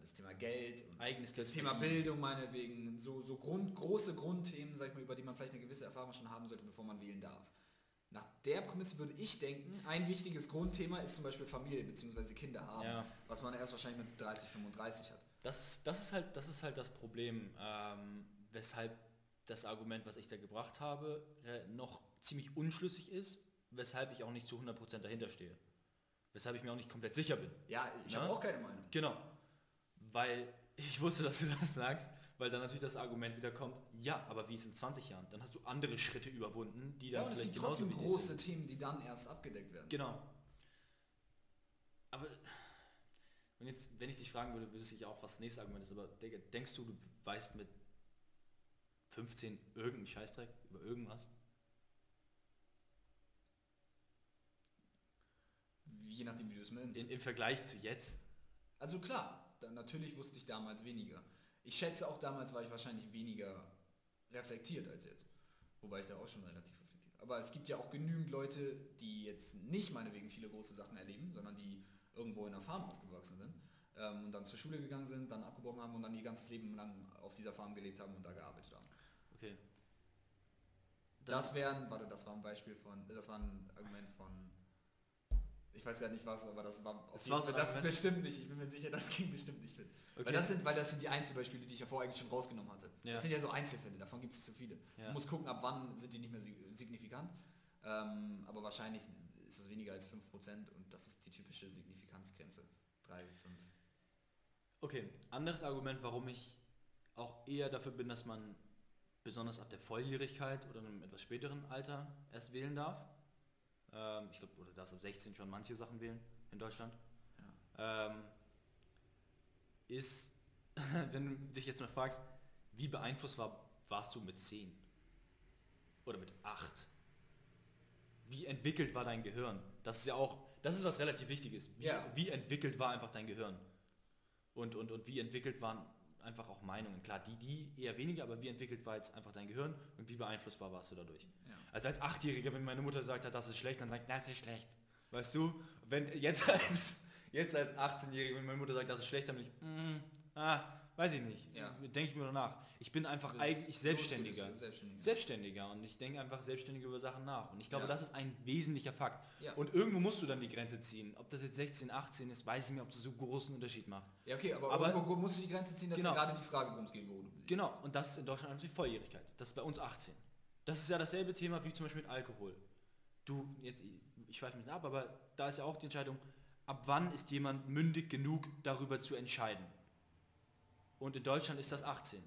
das Thema Geld und Eigenes Geld das Thema. Bildung meinetwegen, so, so Grund, große Grundthemen, sag ich mal, über die man vielleicht eine gewisse Erfahrung schon haben sollte, bevor man wählen darf. Nach der Prämisse würde ich denken, ein wichtiges Grundthema ist zum Beispiel Familie bzw. Kinder haben, Ja. was man erst wahrscheinlich mit 30, 35 hat. Das, das, ist halt, das ist halt das Problem, ähm, weshalb das Argument, was ich da gebracht habe, äh, noch ziemlich unschlüssig ist, weshalb ich auch nicht zu 100% dahinter stehe. Weshalb ich mir auch nicht komplett sicher bin. Ja, ich habe auch keine Meinung. Genau. Weil ich wusste, dass du das sagst, weil dann natürlich das Argument wieder kommt, ja, aber wie ist in 20 Jahren? Dann hast du andere Schritte überwunden, die Ja, dann es vielleicht sind genauso trotzdem große sind. Themen, die dann erst abgedeckt werden. Genau. Aber und jetzt, wenn ich dich fragen würde, wüsste ich auch, was das nächste Argument ist, aber denkst du, du weißt mit 15 irgendeinen Scheißdreck über irgendwas? Je nachdem, wie du es meinst. In, Im Vergleich zu jetzt? Also klar, natürlich wusste ich damals weniger. Ich schätze auch damals war ich wahrscheinlich weniger reflektiert als jetzt. Wobei ich da auch schon relativ reflektiert. Aber es gibt ja auch genügend Leute, die jetzt nicht meinetwegen viele große Sachen erleben, sondern die irgendwo in einer Farm aufgewachsen sind ähm, und dann zur Schule gegangen sind, dann abgebrochen haben und dann ihr ganzes Leben lang auf dieser Farm gelebt haben und da gearbeitet haben. Okay. Dann- Das wären, warte, das war ein Beispiel von, das war ein Argument von, ich weiß gar nicht was, aber das war auf Es jeden war so das bestimmt nicht, ich bin mir sicher, das ging bestimmt nicht fit. okay. Weil, das sind, weil das sind die Einzelbeispiele, die ich davor eigentlich schon rausgenommen hatte. Ja. Das sind ja so Einzelfälle, davon gibt es nicht so viele. Ja. Du musst gucken, ab wann sind die nicht mehr sig- signifikant. Ähm, aber wahrscheinlich ist es weniger als 5% und das ist die typische Signifikanzgrenze. 3, 5. Okay, anderes Argument, warum ich auch eher dafür bin, dass man besonders ab der Volljährigkeit oder einem etwas späteren Alter erst wählen darf. Ähm, ich glaube, oder darfst ab 16 schon manche Sachen wählen in Deutschland. Ähm, ist, wenn du dich jetzt mal fragst, wie beeinflusst war, warst du mit 10? Oder mit 8? Wie entwickelt war dein Gehirn? Das ist ja auch, das ist was relativ Wichtiges. Wie, Ja. wie entwickelt war einfach dein Gehirn? Und, und, und wie entwickelt waren einfach auch Meinungen? Klar, die, die eher weniger, aber wie entwickelt war jetzt einfach dein Gehirn und wie beeinflussbar warst du dadurch? Ja. Also als Achtjähriger, wenn meine Mutter sagt, hat, das ist schlecht, dann sagt, das ist schlecht. Weißt du, wenn jetzt als, jetzt als 18-Jähriger, wenn meine Mutter sagt, das ist schlecht, dann bin ich, mm, ah, weiß ich nicht. Ja. Denke ich mir danach. Ich bin einfach eigentlich Selbstständiger. Selbstständiger. Selbstständiger und ich denke einfach selbstständig über Sachen nach. Und ich glaube, Ja. das ist ein wesentlicher Fakt. Ja. Und irgendwo musst du dann die Grenze ziehen. Ob das jetzt 16, 18 ist, weiß ich nicht, ob das so großen Unterschied macht. ja, okay, aber, Aber- irgendwo musst du die Grenze ziehen, das Genau. gerade die Frage, worum es geht, wo du lebst. Genau, und das ist in Deutschland einfach die Volljährigkeit. Das ist bei uns 18. Das ist ja dasselbe Thema wie zum Beispiel mit Alkohol. Du, jetzt, ich schweife bisschen ab, aber da ist ja auch die Entscheidung, ab wann ist jemand mündig genug, darüber zu entscheiden. Und in Deutschland ist das 18.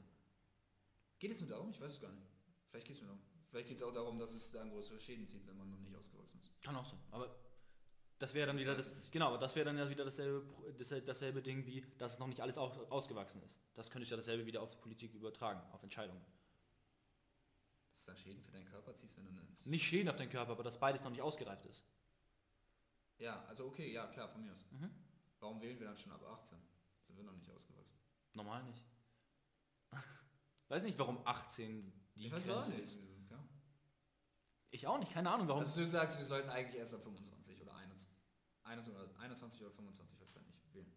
Geht es nur darum? Ich weiß es gar nicht. Vielleicht geht es nur darum. Vielleicht geht es auch darum, dass es dann größere Schäden zieht, wenn man noch nicht ausgewachsen ist. Kann auch sein. Aber das wäre dann Das wieder das, ich nicht. genau, aber das wäre dann ja wieder dasselbe, Pro- das- dasselbe Ding wie, dass noch nicht alles au- ausgewachsen ist. Das könnte ich ja dasselbe wieder auf die Politik übertragen, auf Entscheidungen. Dass du dann Schäden für deinen Körper ziehst, wenn du nennst. Nicht Schäden auf den Körper, aber dass beides noch nicht ausgereift ist. Ja, also okay, ja klar, von mir aus. Mhm. Warum wählen wir dann schon ab 18? Sind wir noch nicht ausgewachsen? Normal nicht. Weiß nicht, warum 18 die ich weiß auch Grenze nicht. ist. Ja. Ich auch nicht, keine Ahnung warum. Also du sagst, wir sollten eigentlich erst ab 25 oder 21, 21 oder 21 oder 25, weiß gar nicht, wählen.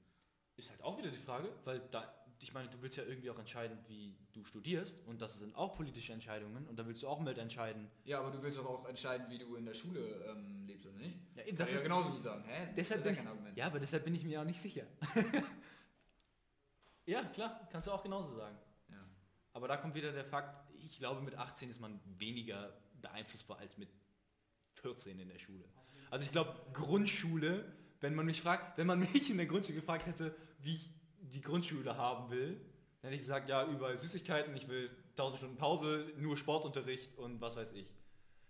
ist halt auch wieder die Frage, weil da, ich meine, du willst ja irgendwie auch entscheiden, wie du studierst und das sind auch politische Entscheidungen und da willst du auch mit entscheiden. Ja, aber du willst doch auch entscheiden, wie du in der Schule ähm, lebst oder nicht. Ja, eben, Das das ich ist ja genauso gut sagen. Hä? Deshalb das ist ja ich, kein Argument. ja, aber deshalb bin ich mir auch nicht sicher. ja, klar, kannst du auch genauso sagen. Ja. Aber da kommt wieder der Fakt, ich glaube mit 18 ist man weniger beeinflussbar als mit 14 in der Schule. Also ich glaube Grundschule, wenn man mich fragt, wenn man mich in der Grundschule gefragt hätte, wie ich die Grundschule haben will, dann hätte ich gesagt, ja, überall Süßigkeiten, ich will 1000 Stunden Pause, nur Sportunterricht und was weiß ich.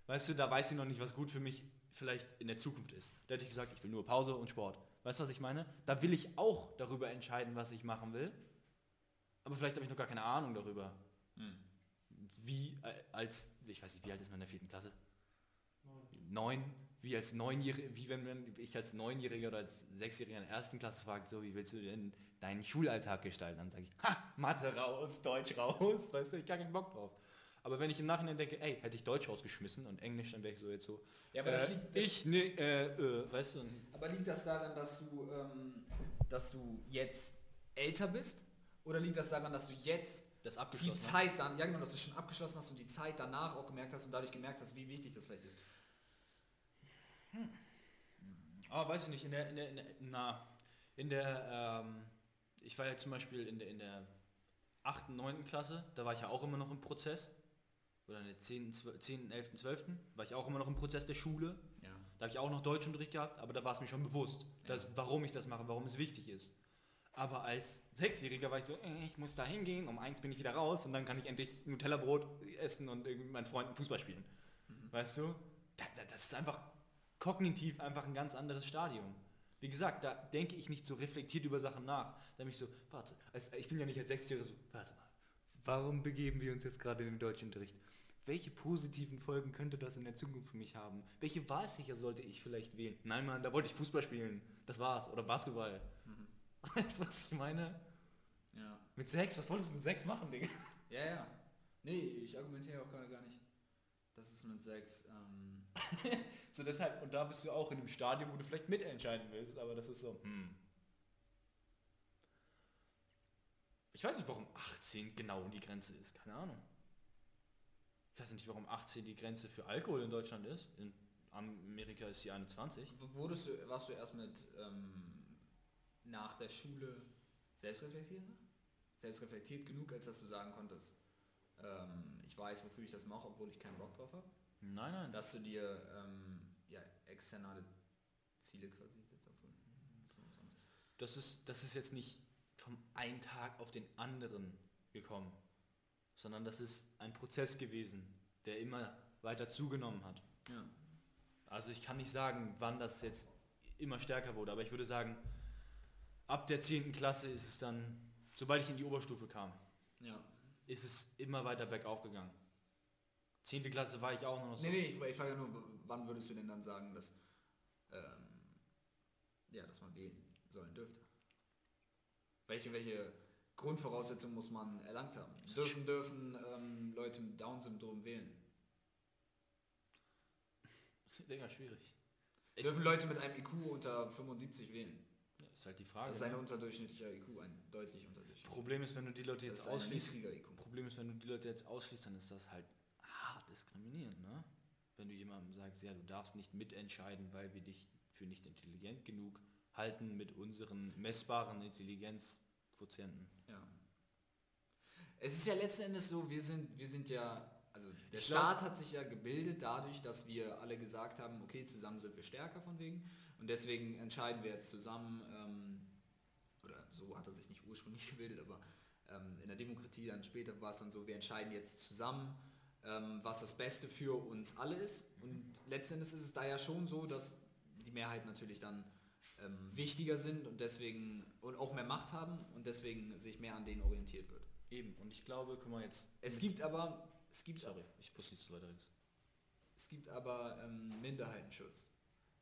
Weißt du, da weiß ich noch nicht, was gut für mich vielleicht in der Zukunft ist. Da hätte ich gesagt, ich will nur Pause und Sport. Weißt du, was ich meine? Da will ich auch darüber entscheiden, was ich machen will. Aber vielleicht habe ich noch gar keine Ahnung darüber. Hm. Wie äh, als, ich weiß nicht, wie alt ist man in der vierten Klasse? Neun. Neun? Wie als Neunjähriger, wie wenn man, ich als Neunjähriger oder als Sechsjähriger in der ersten Klasse fragt, so, wie willst du denn deinen Schulalltag gestalten? Dann sage ich, ha, Mathe raus, Deutsch raus, weißt du, ich gar keinen Bock drauf. Aber wenn ich im Nachhinein denke, ey, hätte ich Deutsch rausgeschmissen und Englisch, dann wäre ich so jetzt so, Ja, aber das äh, liegt, das, ich, ne, äh, äh, weißt du, aber liegt das daran, dass du, ähm, dass du jetzt älter bist? Oder liegt das daran, dass du jetzt das die abgeschlossen habe? Zeit dann, ja genau, dass du schon abgeschlossen hast und die Zeit danach auch gemerkt hast und dadurch gemerkt hast, wie wichtig das vielleicht ist? Ah, weiß ich nicht, in der, in der, in der, na, in der, ähm, ich war ja zum Beispiel in der, in der 8., 9. Klasse, da war ich ja auch immer noch im Prozess. Oder in der 10., 12., 10., 11., 12. war ich auch immer noch im Prozess der Schule. Ja. Da habe ich auch noch Deutschunterricht gehabt, aber da war es mir schon bewusst, dass, warum ich das mache, warum es wichtig ist. Aber als Sechsjähriger war ich so, äh, ich muss da hingehen, um eins bin ich wieder raus und dann kann ich endlich Nutella-Brot essen und irgendwie mit meinen Freunden Fußball spielen. Weißt du? Da, da, das ist einfach kognitiv einfach ein ganz anderes Stadium. Wie gesagt, da denke ich nicht so reflektiert über Sachen nach. Da bin ich so, warte, ich bin ja nicht als Sechsjähriger so, warte mal, warum begeben wir uns jetzt gerade in den Deutschunterricht? Welche positiven Folgen könnte das in der Zukunft für mich haben? Welche Wahlfächer sollte ich vielleicht wählen? Nein, Mann, da wollte ich Fußball spielen. Das war's. Oder Basketball. Weißt du, was ich meine? Ja. Mit sechs, was wolltest du mit sechs machen, Digga? Ja, ja. Nee, ich argumentiere auch gerade gar nicht. Das ist mit Sex. Ähm, So deshalb, und da bist du auch in einem Stadium, wo du vielleicht mitentscheiden willst, aber das ist so, hm. Ich weiß nicht, warum 18 genau die Grenze ist, keine Ahnung. Ich weiß nicht, warum 18 die Grenze für Alkohol in Deutschland ist. In Amerika ist sie 21. w- wurdest du, warst du erst mit ähm, nach der Schule selbstreflektiert? Selbstreflektiert genug, als dass du sagen konntest, ähm, ich weiß, wofür ich das mache, obwohl ich keinen Bock drauf habe? Nein, nein, Dass du dir ähm, ja, externe Ziele quasi so- sonst- das ist, das ist jetzt nicht vom einen Tag auf den anderen gekommen, sondern das ist ein Prozess gewesen, der immer weiter zugenommen hat. Ja. Also ich kann nicht sagen, wann das jetzt immer stärker wurde, aber ich würde sagen, ab der 10. Klasse ist es dann, sobald ich in die Oberstufe kam, ja. ist es immer weiter bergauf gegangen. 10. Klasse war ich auch noch so. Nee, nee, ich, ich frage ja nur, wann würdest du denn dann sagen, dass, ähm, ja, dass man wählen sollen dürfte? Welche, welche Grundvoraussetzungen muss man erlangt haben? Dürfen, dürfen ähm, Leute mit Down-Syndrom wählen? Digga, schwierig. Ich, Dürfen Leute mit einem IQ unter 75 wählen? ja, ist halt die Frage. Das ist ein ne? unterdurchschnittlicher IQ, ein deutlich unterdurchschnittlicher. Problem ist, wenn du die Leute Das jetzt ausschließt. Problem ist, wenn du die Leute jetzt ausschließt, dann ist das halt hart diskriminierend, ne? Wenn du jemandem sagst, ja, du darfst nicht mitentscheiden, weil wir dich für nicht intelligent genug halten mit unseren messbaren Intelligenzquotienten. Ja. Es ist ja letzten Endes so, wir sind, wir sind ja, also der Ich glaub- Staat hat sich ja gebildet dadurch, dass wir alle gesagt haben, okay, zusammen sind wir stärker von wegen und deswegen entscheiden wir jetzt zusammen, ähm, oder so hat er sich nicht ursprünglich gebildet, aber ähm, in der Demokratie dann später war es dann so, wir entscheiden jetzt zusammen, ähm, was das Beste für uns alle ist und letzten Endes ist es da ja schon so, dass die Mehrheit natürlich dann ähm, wichtiger sind und deswegen und auch mehr Macht haben und deswegen sich mehr an denen orientiert wird. Eben, und ich glaube, guck mal jetzt. Es gibt aber, es gibt, Sorry, ich wusste nicht so weiter. ist. es gibt aber ähm, Minderheitenschutz,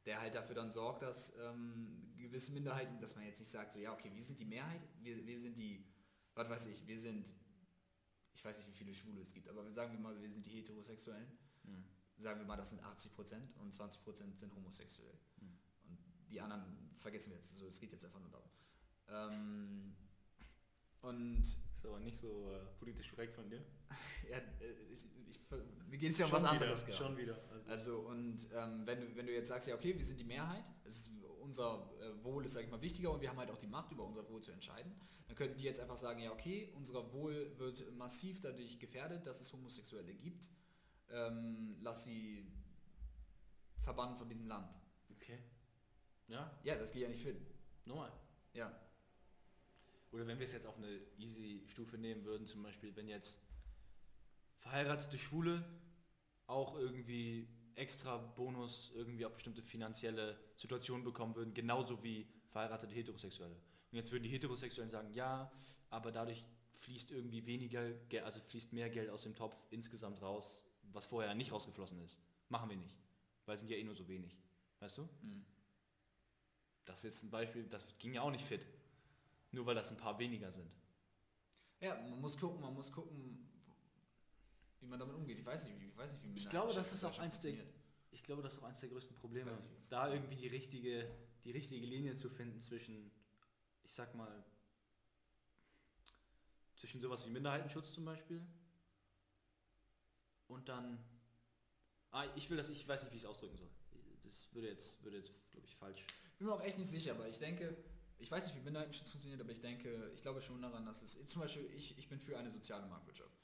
der halt dafür dann sorgt, dass ähm, gewisse Minderheiten, dass man jetzt nicht sagt, so ja, okay, wir sind die Mehrheit, wir, wir sind die, was weiß ich, wir sind, ich weiß nicht, wie viele Schwule es gibt, aber wir sagen wir mal, wir sind die Heterosexuellen, Hm. sagen wir mal, das sind 80% und 20% sind homosexuell. Hm. Die anderen vergessen wir jetzt, so, es geht jetzt einfach nur darum. Ähm, und Ist aber nicht so äh, politisch korrekt von dir. ja, äh, ich, ich, mir geht es ja um was Schon anderes wieder. Schon wieder. Also, Also und ähm, wenn, du, wenn du jetzt sagst, ja okay, wir sind die Mehrheit, ist, unser äh, Wohl ist, sag ich mal, wichtiger und wir haben halt auch die Macht, über unser Wohl zu entscheiden, dann könnten die jetzt einfach sagen, ja okay, unser Wohl wird massiv dadurch gefährdet, dass es Homosexuelle gibt, ähm, lass sie verbannen von diesem Land. Ja, Ja, das geht ja nicht fit. normal. Ja, Oder wenn wir es jetzt auf eine easy Stufe nehmen würden, zum Beispiel, wenn jetzt verheiratete Schwule auch irgendwie extra Bonus irgendwie auf bestimmte finanzielle Situationen bekommen würden, genauso wie verheiratete Heterosexuelle. Und jetzt würden die Heterosexuellen sagen, ja, aber dadurch fließt irgendwie weniger, also fließt mehr Geld aus dem Topf insgesamt raus, was vorher nicht rausgeflossen ist. Machen wir nicht, weil es sind ja eh nur so wenig. Weißt du? Mhm. Das ist jetzt ein Beispiel, das ging ja auch nicht fit. Nur weil das ein paar weniger sind. ja, man muss gucken, man muss gucken, wie man damit umgeht. Ich weiß nicht, wie, ich weiß nicht, wie Ich glaube, das ist auch in eins der, ich glaube, das ist auch eins der größten Probleme, ich. da irgendwie die richtige, die richtige Linie zu finden zwischen, ich sag mal, zwischen sowas wie Minderheitenschutz zum Beispiel und dann, ah, ich will das, ich weiß nicht, wie ich es ausdrücken soll. Das würde jetzt, würde jetzt, glaube ich, falsch. Bin mir auch echt nicht sicher, aber ich denke, ich weiß nicht, wie Minderheitenschutz funktioniert, aber ich denke, ich glaube schon daran, dass es, zum Beispiel, ich, ich bin für eine soziale Marktwirtschaft.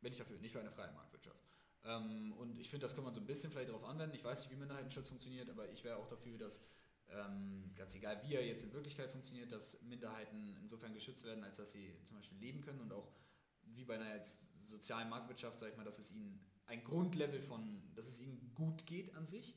Bin ich dafür, nicht für eine freie Marktwirtschaft. Ähm, und ich finde, das kann man so ein bisschen vielleicht darauf anwenden. Ich weiß nicht, wie Minderheitenschutz funktioniert, aber ich wäre auch dafür, dass, ähm, ganz egal wie er jetzt in Wirklichkeit funktioniert, dass Minderheiten insofern geschützt werden, als dass sie zum Beispiel leben können und auch wie bei einer jetzt sozialen Marktwirtschaft, sag ich mal, dass es ihnen ein Grundlevel von, dass es ihnen gut geht an sich.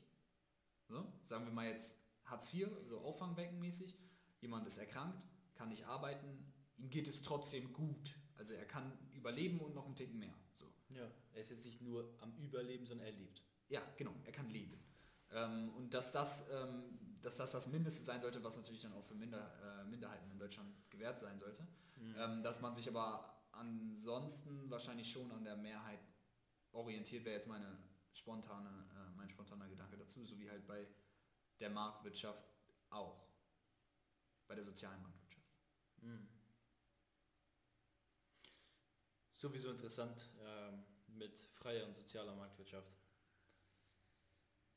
So, sagen wir mal jetzt Hartz IV, so Auffangbeckenmäßig. Jemand ist erkrankt, kann nicht arbeiten, ihm geht es trotzdem gut. Also er kann überleben und noch einen Ticken mehr. So. Ja, er ist jetzt nicht nur am Überleben, sondern er lebt. Ja, genau, er kann leben. Ähm, und dass das, ähm, dass das das Mindeste sein sollte, was natürlich dann auch für Minder, äh, Minderheiten in Deutschland gewährt sein sollte. Mhm. Ähm, dass man sich aber ansonsten wahrscheinlich schon an der Mehrheit orientiert, wäre jetzt meine spontane, äh, mein spontaner Gedanke dazu, so wie halt bei der Marktwirtschaft auch. Bei der sozialen Marktwirtschaft. Mhm. Sowieso interessant ähm, mit freier und sozialer Marktwirtschaft.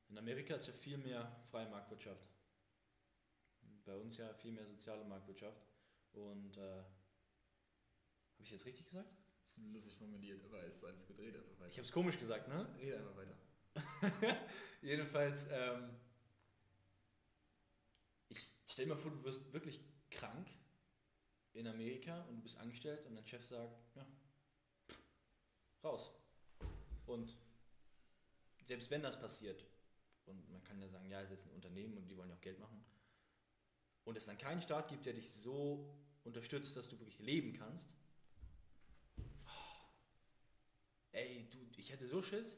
In Amerika ist ja viel mehr freie Marktwirtschaft. Bei uns ja viel mehr soziale Marktwirtschaft. Und äh, habe ich jetzt richtig gesagt? Das ist lustig formuliert, aber ist alles gut, red einfach Ich weiter. habe es komisch gesagt, ne? Red einfach weiter. Jedenfalls, ähm, stell mir vor, du wirst wirklich krank in Amerika und du bist angestellt und dein Chef sagt, ja, raus. Und selbst wenn das passiert, und man kann ja sagen, ja, es ist jetzt ein Unternehmen und die wollen ja auch Geld machen, und es dann keinen Staat gibt, der dich so unterstützt, dass du wirklich leben kannst, ey, du, ich hätte so Schiss.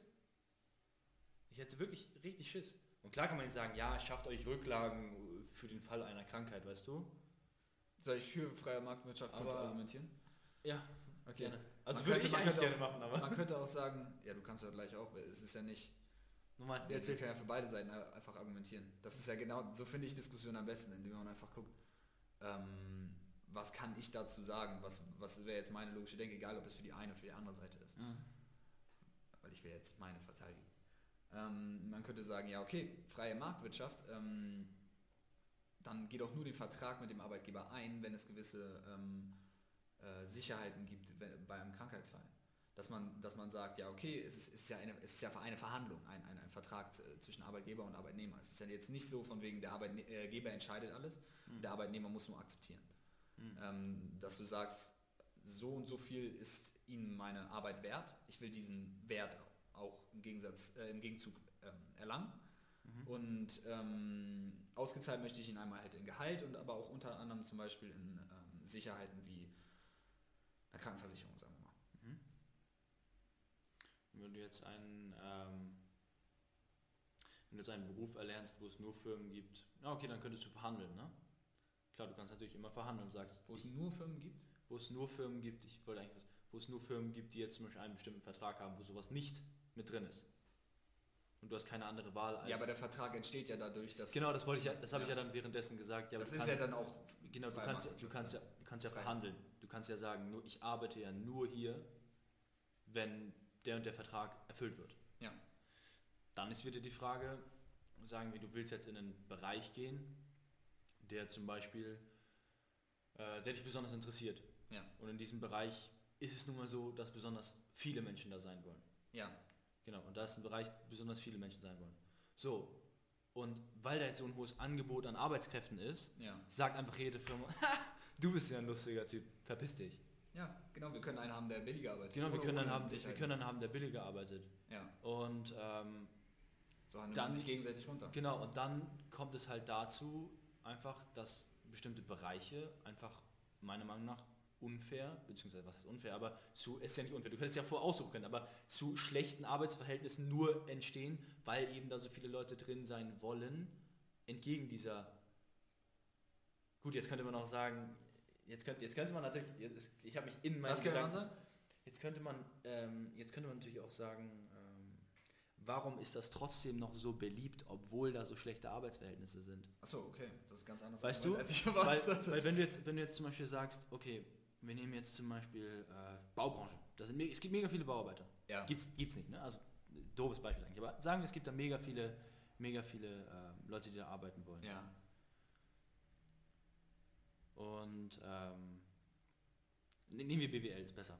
Ich hätte wirklich richtig Schiss. Und klar kann man jetzt sagen, ja, schafft euch Rücklagen für den Fall einer Krankheit, weißt du? Soll ich für freie Marktwirtschaft kurz Aber- argumentieren? Ja, Okay. gerne. Also Man würde könnte- ich eigentlich gerne machen, aber... Man könnte auch sagen, ja, du kannst ja gleich auch, es ist ja nicht, Nochmal, wir erzähl. können ja für beide Seiten einfach argumentieren. Das ist ja genau, so finde ich Diskussionen am besten, indem man einfach guckt, ähm, was kann ich dazu sagen, was, was wäre jetzt meine logische Denke, egal ob es für die eine oder für die andere Seite ist. Mhm. Weil ich will jetzt meine verteidigen. Ähm, man könnte sagen, ja okay, freie Marktwirtschaft, ähm, dann geht auch nur den Vertrag mit dem Arbeitgeber ein, wenn es gewisse ähm, äh, Sicherheiten gibt we- bei einem Krankheitsfall. Dass man, dass man sagt, ja okay, es ist, ist ja eine, es ist ja eine Verhandlung, ein, ein, ein Vertrag äh, zwischen Arbeitgeber und Arbeitnehmer. Es ist ja jetzt nicht so von wegen, der Arbeitgeber entscheidet alles, Mhm. der Arbeitnehmer muss nur akzeptieren. Mhm. Dass du sagst, so und so viel ist Ihnen meine Arbeit wert, ich will diesen Wert auch im, Gegensatz, äh, im Gegenzug ähm, erlangen. Mhm. Und ähm, ausgezahlt möchte ich ihn einmal halt in Gehalt und aber auch unter anderem zum Beispiel in ähm, Sicherheiten wie einer Krankenversicherung, sagen wir mal. Mhm. Wenn du jetzt einen, ähm, wenn du jetzt einen Beruf erlernst, wo es nur Firmen gibt, na okay, dann könntest du verhandeln, ne? Klar, du kannst natürlich immer verhandeln und sagst, Wo es nur Firmen gibt. wo es nur Firmen gibt, ich wollte eigentlich was, wo es nur Firmen gibt, die jetzt zum Beispiel einen bestimmten Vertrag haben, wo sowas nicht mit drin ist. Und du hast keine andere Wahl als. Ja, aber der Vertrag entsteht ja dadurch, dass... genau, das wollte ich ja, das habe ich Ja. ja dann währenddessen gesagt. Ja, das du ist kannst- ja dann auch... Genau, du kannst, ja, du kannst ja, ja. du kannst ja verhandeln. Du kannst ja sagen, nur, ich arbeite ja nur hier, wenn der und der Vertrag erfüllt wird. Ja. Dann ist wieder die Frage, sagen wir, du willst jetzt in einen Bereich gehen, der zum Beispiel, äh, der dich besonders interessiert. Ja. Und in diesem Bereich ist es nun mal so, dass besonders viele Menschen da sein wollen. Ja. Genau, und da ist ein Bereich, besonders viele Menschen sein wollen. So, und weil da jetzt so ein hohes Angebot an Arbeitskräften ist, Ja. sagt einfach jede Firma, "Ha, du bist ja ein lustiger Typ, verpiss dich. Ja, genau, wir können einen haben, der billiger arbeitet. Genau, wir können, dann ohne haben, wir können dann haben, der billiger arbeitet. Ja, Und ähm, so handelt Dann- man sich gegenseitig runter. genau, und dann kommt es halt dazu, einfach, dass bestimmte Bereiche einfach meiner Meinung nach unfair, beziehungsweise was heißt unfair, aber zu, ist ja nicht unfair, du hättest ja vorher aussuchen können, aber zu schlechten Arbeitsverhältnissen nur entstehen, weil eben da so viele Leute drin sein wollen, entgegen dieser, gut, jetzt könnte man auch sagen, jetzt könnte, jetzt könnte man natürlich, jetzt, ich habe mich in meinen Was könnte man sagen? Jetzt könnte man, ähm, jetzt könnte man natürlich auch sagen, ähm, warum ist das trotzdem noch so beliebt, obwohl da so schlechte Arbeitsverhältnisse sind? Achso, okay, das ist ganz anders. Weißt du? als ich Weil, weil wenn du jetzt, wenn du jetzt zum Beispiel sagst, okay, wir nehmen jetzt zum Beispiel äh, Baubranche. Das sind, es gibt mega viele Bauarbeiter. Ja. Gibt's, gibt's nicht, ne? Also doofes Beispiel eigentlich. Aber sagen wir, es gibt da mega viele, mega viele äh, Leute, die da arbeiten wollen. Ja. Und ähm, ne- nehmen wir BWL, ist besser.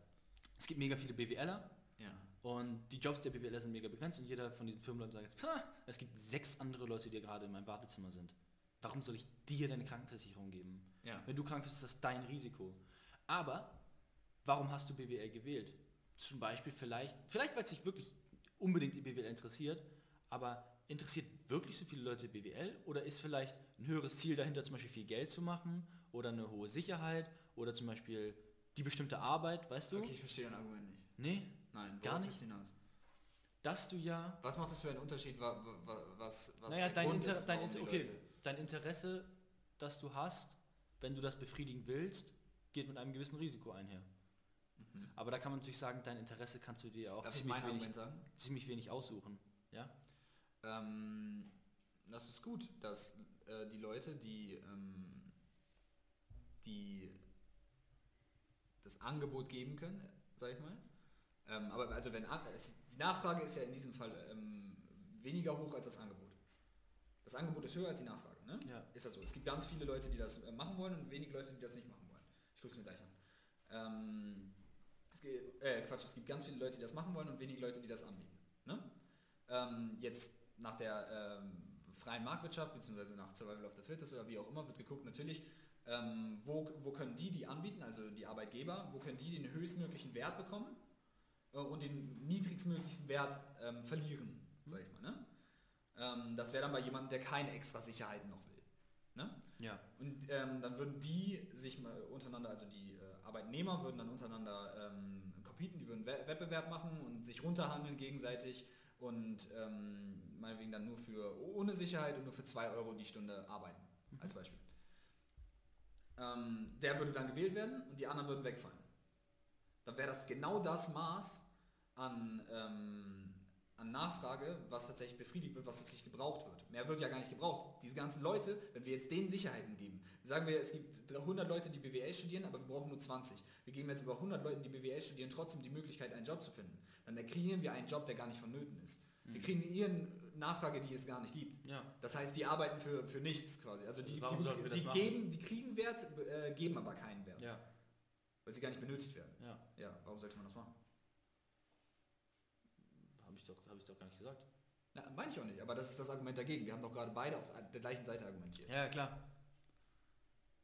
Es gibt mega viele BWLer Ja. und die Jobs der BWLer sind mega begrenzt und jeder von diesen Firmenleuten sagt jetzt, "Ha, es gibt sechs andere Leute, die gerade in meinem Wartezimmer sind. Warum soll ich dir deine Krankenversicherung geben? Ja. Wenn du krank bist, ist das dein Risiko. Aber warum hast du BWL gewählt? Zum Beispiel vielleicht, vielleicht weil es dich wirklich unbedingt in BWL interessiert, aber interessiert wirklich so viele Leute BWL oder ist vielleicht ein höheres Ziel dahinter, zum Beispiel viel Geld zu machen oder eine hohe Sicherheit oder zum Beispiel die bestimmte Arbeit, weißt du? Okay, ich verstehe dein Argument nicht. Nee, Nein, Gar nicht? hinaus? dass du ja, Was macht das für einen Unterschied, wa, wa, wa, was, was naja, dein, Inter ist, dein, Inter okay, dein Interesse, das du hast, wenn du das befriedigen willst, geht mit einem gewissen Risiko einher. Mhm. Aber da kann man natürlich sagen, dein Interesse kannst du dir auch ziemlich wenig, ziemlich wenig aussuchen. Ja? Ähm, das ist gut, dass äh, die Leute, die, ähm, die das Angebot geben können, sag ich mal. Ähm, aber also wenn an- es, die Nachfrage ist ja in diesem Fall ähm, weniger hoch als das Angebot. Das Angebot ist höher als die Nachfrage, ne? Ja. Ist das so? Es gibt ganz viele Leute, die das äh, machen wollen und wenig Leute, die das nicht machen gucke es mir gleich an. Ähm, es gibt, äh, Quatsch, es gibt ganz viele Leute, die das machen wollen und wenig Leute, die das anbieten. Ne? Ähm, jetzt nach der ähm, freien Marktwirtschaft, beziehungsweise nach Survival of the Fittest oder wie auch immer, wird geguckt natürlich, ähm, wo, wo können die, die anbieten, also die Arbeitgeber, wo können die den höchstmöglichen Wert bekommen äh, und den niedrigstmöglichen Wert ähm, verlieren, sag ich mal. Ne? Ähm, das wäre dann bei jemandem, der keine extra Sicherheiten noch will. Ne? Ja. Und ähm, dann würden die sich mal untereinander, also die äh, Arbeitnehmer würden dann untereinander ähm, competen, die würden We Wettbewerb machen und sich runterhandeln gegenseitig und ähm, meinetwegen dann nur für ohne Sicherheit und nur für 2 Euro die Stunde arbeiten, als Beispiel. Ähm, der würde dann gewählt werden und die anderen würden wegfallen. Dann wäre das genau das Maß an, ähm, an Nachfrage, was tatsächlich befriedigt wird, was tatsächlich gebraucht wird. Mehr wird ja gar nicht gebraucht. Diese ganzen Leute, wenn wir jetzt denen Sicherheiten geben, sagen wir, es gibt 100 Leute, die BWL studieren, aber wir brauchen nur 20. Wir geben jetzt über 100 Leuten, die BWL studieren, trotzdem die Möglichkeit, einen Job zu finden. Dann kreieren wir einen Job, der gar nicht vonnöten ist. Wir Mhm. kriegen ihren Nachfrage, die es gar nicht gibt. Ja. Das heißt, die arbeiten für, für nichts quasi. Also die, wir die, die, geben, die kriegen Wert, äh, geben aber keinen Wert, Ja. weil sie gar nicht benötigt werden. Ja. Ja, warum sollte man das machen? Habe ich, doch, hab ich doch gar nicht gesagt. Na, meine ich auch nicht, aber das ist das Argument dagegen. Wir haben doch gerade beide auf der gleichen Seite argumentiert. Ja, klar.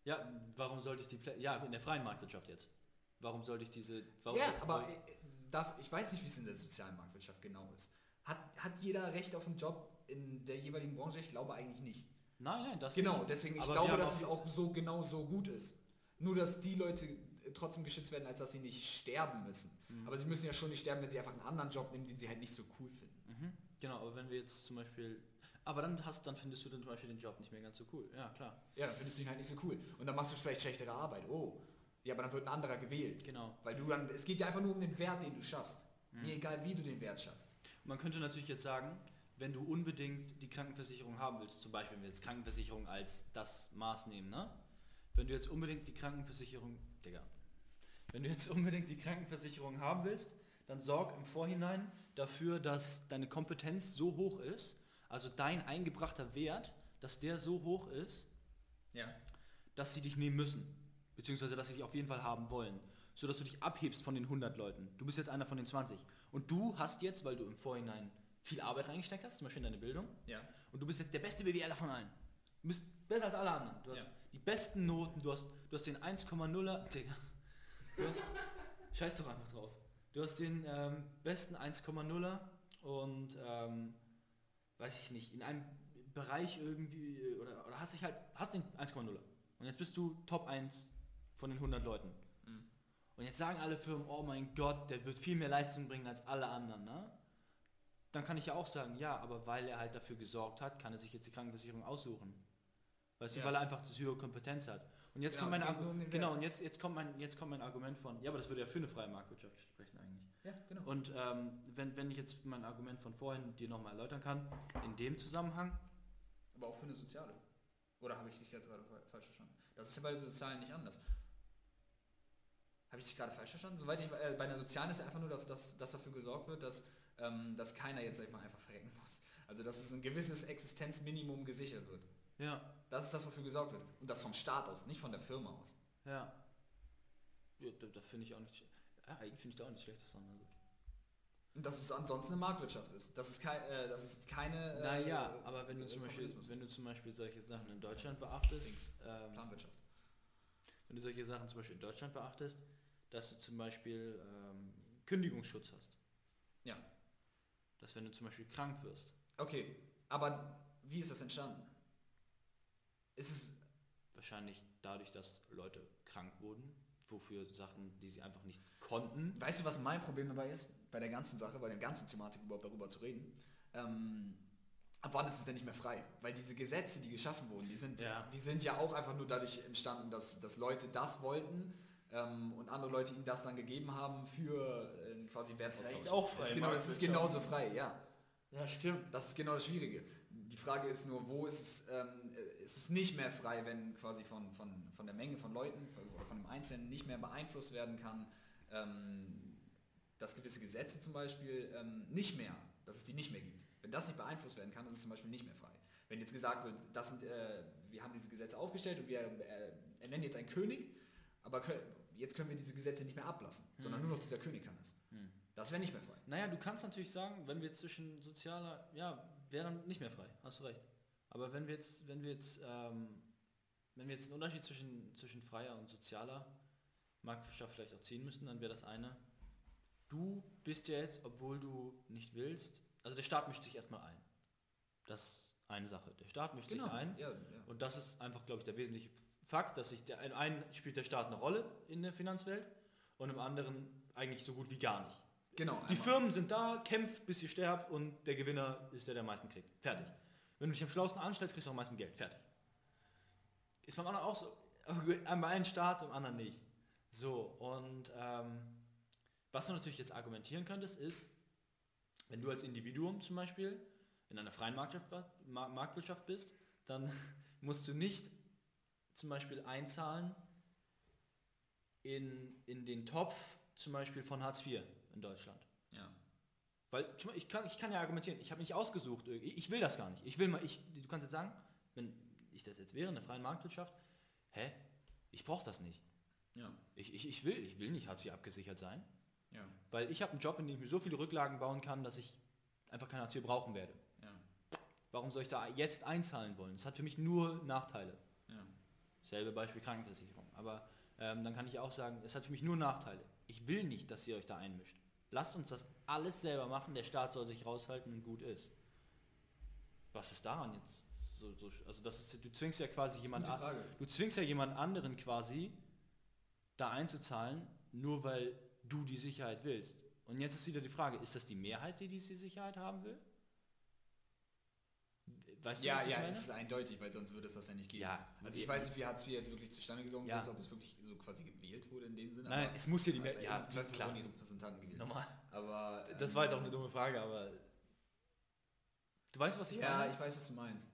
Ja, warum sollte ich die Plä Ja, in der freien Marktwirtschaft jetzt. Warum sollte ich diese. Ja, aber äh, darf, ich weiß nicht, wie es in der sozialen Marktwirtschaft genau ist. Hat, hat jeder Recht auf einen Job in der jeweiligen Branche? Ich glaube eigentlich nicht. Nein, nein, das Genau, nicht. deswegen, ich Aber glaube, dass es auch so genau so gut ist. Nur, dass die Leute trotzdem geschützt werden, als dass sie nicht sterben müssen. Mhm. Aber sie müssen ja schon nicht sterben, wenn sie einfach einen anderen Job nehmen, den sie halt nicht so cool finden. Mhm. Genau, aber wenn wir jetzt zum Beispiel. Aber dann hast, dann findest du dann zum Beispiel den Job nicht mehr ganz so cool. Ja, klar. Ja, dann findest du ihn halt nicht so cool. Und dann machst du vielleicht schlechtere Arbeit. Oh. Ja, aber dann wird ein anderer gewählt. Genau. Weil du dann, es geht ja einfach nur um den Wert, den du schaffst. Mhm. Mir egal, wie du den Wert schaffst. Man könnte natürlich jetzt sagen, wenn du unbedingt die Krankenversicherung haben willst, zum Beispiel wenn wir jetzt Krankenversicherung als das Maß nehmen, ne? Wenn du jetzt unbedingt die Krankenversicherung, Digga, wenn du jetzt unbedingt die Krankenversicherung haben willst, dann sorg im Vorhinein dafür, dass deine Kompetenz so hoch ist, also dein eingebrachter Wert, dass der so hoch ist, Ja. dass sie dich nehmen müssen, beziehungsweise dass sie dich auf jeden Fall haben wollen, so dass du dich abhebst von den 100 Leuten. Du bist jetzt einer von den 20 und du hast jetzt, weil du im Vorhinein viel Arbeit reingesteckt hast, zum Beispiel in deine Bildung, Ja. und du bist jetzt der beste BWLer von allen. Du bist besser als alle anderen. Du hast Ja. die besten Noten, du hast, du hast den 1,0er, Digga, du hast, scheiß doch einfach drauf. Du hast den ähm, besten 1,0er und, ähm, weiß ich nicht, in einem Bereich irgendwie, äh, oder, oder hast dich halt, hast den 1,0er. Und jetzt bist du Top 1 von den 100 Leuten. Mhm. Und jetzt sagen alle Firmen, oh mein Gott, der wird viel mehr Leistung bringen als alle anderen, ne? Dann kann ich ja auch sagen, ja, aber weil er halt dafür gesorgt hat, kann er sich jetzt die Krankenversicherung aussuchen. Weißt Ja. du, weil er einfach das höhere Kompetenz hat. Und jetzt Genau, kommt mein um genau, und jetzt, jetzt, kommt mein, jetzt kommt mein Argument von, ja, aber das würde ja für eine freie Marktwirtschaft sprechen eigentlich. Ja, genau. Und ähm, wenn, wenn ich jetzt mein Argument von vorhin dir nochmal erläutern kann, in dem Zusammenhang, Aber auch für eine soziale. Oder habe ich dich jetzt gerade fa- falsch verstanden? Das ist ja bei der sozialen nicht anders. Habe ich dich gerade falsch verstanden? Soweit ich äh, bei einer sozialen ist ja einfach nur, dass, dass, dass dafür gesorgt wird, dass, ähm, dass keiner jetzt sag ich mal einfach verrecken muss. Also dass es ein gewisses Existenzminimum gesichert wird. Ja, Das ist das, wofür gesorgt wird. Und das vom Staat aus, nicht von der Firma aus. ja. ja da da finde ich auch nicht, sch- ja, eigentlich finde ich da auch nicht schlecht, das sondern gut. Und dass es ansonsten eine Marktwirtschaft ist. Das ist, kein, äh, das ist keine... äh, Naja, aber wenn du, äh, zum Beispiel, wenn du zum Beispiel solche Sachen in Deutschland beachtest, ähm, Planwirtschaft. wenn du solche Sachen zum Beispiel in Deutschland beachtest, dass du zum Beispiel ähm, Kündigungsschutz hast. Ja. Dass wenn du zum Beispiel krank wirst, Okay, aber wie ist das entstanden? Ist es... wahrscheinlich dadurch, dass Leute krank wurden, wofür Sachen, die sie einfach nicht konnten. Weißt du, was mein Problem dabei ist? Bei der ganzen Sache, bei der ganzen Thematik überhaupt darüber zu reden. Ähm, ab wann ist es denn nicht mehr frei? Weil diese Gesetze, die geschaffen wurden, die sind, Ja. die sind ja auch einfach nur dadurch entstanden, dass, dass Leute das wollten ähm, und andere Leute ihnen das dann gegeben haben für äh, quasi Wertaustausch. eigentlich auch frei, Das ist, genau, das ist genauso frei, ja. Ja, stimmt. Das ist genau das Schwierige. Die Frage ist nur, wo ist es, ähm, äh, ist es nicht mehr frei, wenn quasi von, von, von der Menge von Leuten von- oder von dem Einzelnen nicht mehr beeinflusst werden kann, ähm, dass gewisse Gesetze zum Beispiel ähm, nicht mehr, dass es die nicht mehr gibt. Wenn das nicht beeinflusst werden kann, ist es zum Beispiel nicht mehr frei. Wenn jetzt gesagt wird, das sind, äh, wir haben diese Gesetze aufgestellt und wir äh, ernennen jetzt einen König, aber kö- jetzt können wir diese Gesetze nicht mehr ablassen, sondern nur noch dieser König kann es. Hm. Das wäre nicht mehr frei. Naja, du kannst natürlich sagen, wenn wir zwischen sozialer, ja, wäre dann nicht mehr frei, hast du recht. Aber wenn wir jetzt, wenn wir jetzt, ähm, wenn wir jetzt einen Unterschied zwischen, zwischen freier und sozialer Marktwirtschaft vielleicht auch ziehen müssten, dann wäre das eine, du bist ja jetzt, obwohl du nicht willst, also der Staat mischt sich erstmal ein. Das ist eine Sache. Der Staat mischt sich ein. Ja, ja. Und das ist einfach, glaube ich, der wesentliche Fakt, dass sich der, in einen spielt der Staat eine Rolle in der Finanzwelt und im anderen eigentlich so gut wie gar nicht. Genau. Die einmal. Firmen sind da, kämpft bis ihr sterbt und der Gewinner ist der, der am meisten kriegt. Fertig. Wenn du dich am schlausten anstellst, kriegst du am meisten Geld. Fertig. Ist anderen auch so. Bei einem Staat, beim anderen nicht. So, und ähm, was du natürlich jetzt argumentieren könntest, ist, wenn du als Individuum zum Beispiel in einer freien Marktwirtschaft, Ma- Marktwirtschaft bist, dann musst du nicht zum Beispiel einzahlen in, in den Topf zum Beispiel von Hartz IV in Deutschland. Ja. Weil ich kann, ich kann ja argumentieren, ich habe nicht ausgesucht, ich, ich will das gar nicht. Ich will mal, ich, du kannst jetzt sagen, wenn ich das jetzt wäre in der freien Marktwirtschaft, hä, ich brauche das nicht. Ja. Ich, ich, ich, will, ich will nicht Hartz IV abgesichert sein, Ja. weil ich habe einen Job, in dem ich mir so viele Rücklagen bauen kann, dass ich einfach kein Hartz IV brauchen werde. Ja. Warum soll ich da jetzt einzahlen wollen? Das hat für mich nur Nachteile. Ja. Selbe Beispiel Krankenversicherung. Aber ähm, dann kann ich auch sagen, es hat für mich nur Nachteile. Ich will nicht, dass ihr euch da einmischt. Lasst uns das alles selber machen, der Staat soll sich raushalten und gut ist. Was ist daran jetzt so, so also das ist, du zwingst ja quasi jemand an, du zwingst ja jemand anderen quasi da einzuzahlen, nur weil du die Sicherheit willst. Und jetzt ist wieder die Frage, ist das die Mehrheit, die diese Sicherheit haben will? Weißt du, Ja, was ich ja, meine? es ist eindeutig, weil sonst würde es das ja nicht geben. Ja, Also ich weiß nicht, wie Hartz IV jetzt wirklich zustande gekommen Ja. ist, ob es wirklich so quasi gewählt wurde in dem Sinne. Nein, aber- es muss ja die Mehrheit, ja, Zweifel klar, die Repräsentanten gewählt. normal. Aber Das ähm, war jetzt auch eine dumme Frage, aber du weißt, was ich Ja, meine? ich weiß, was du meinst.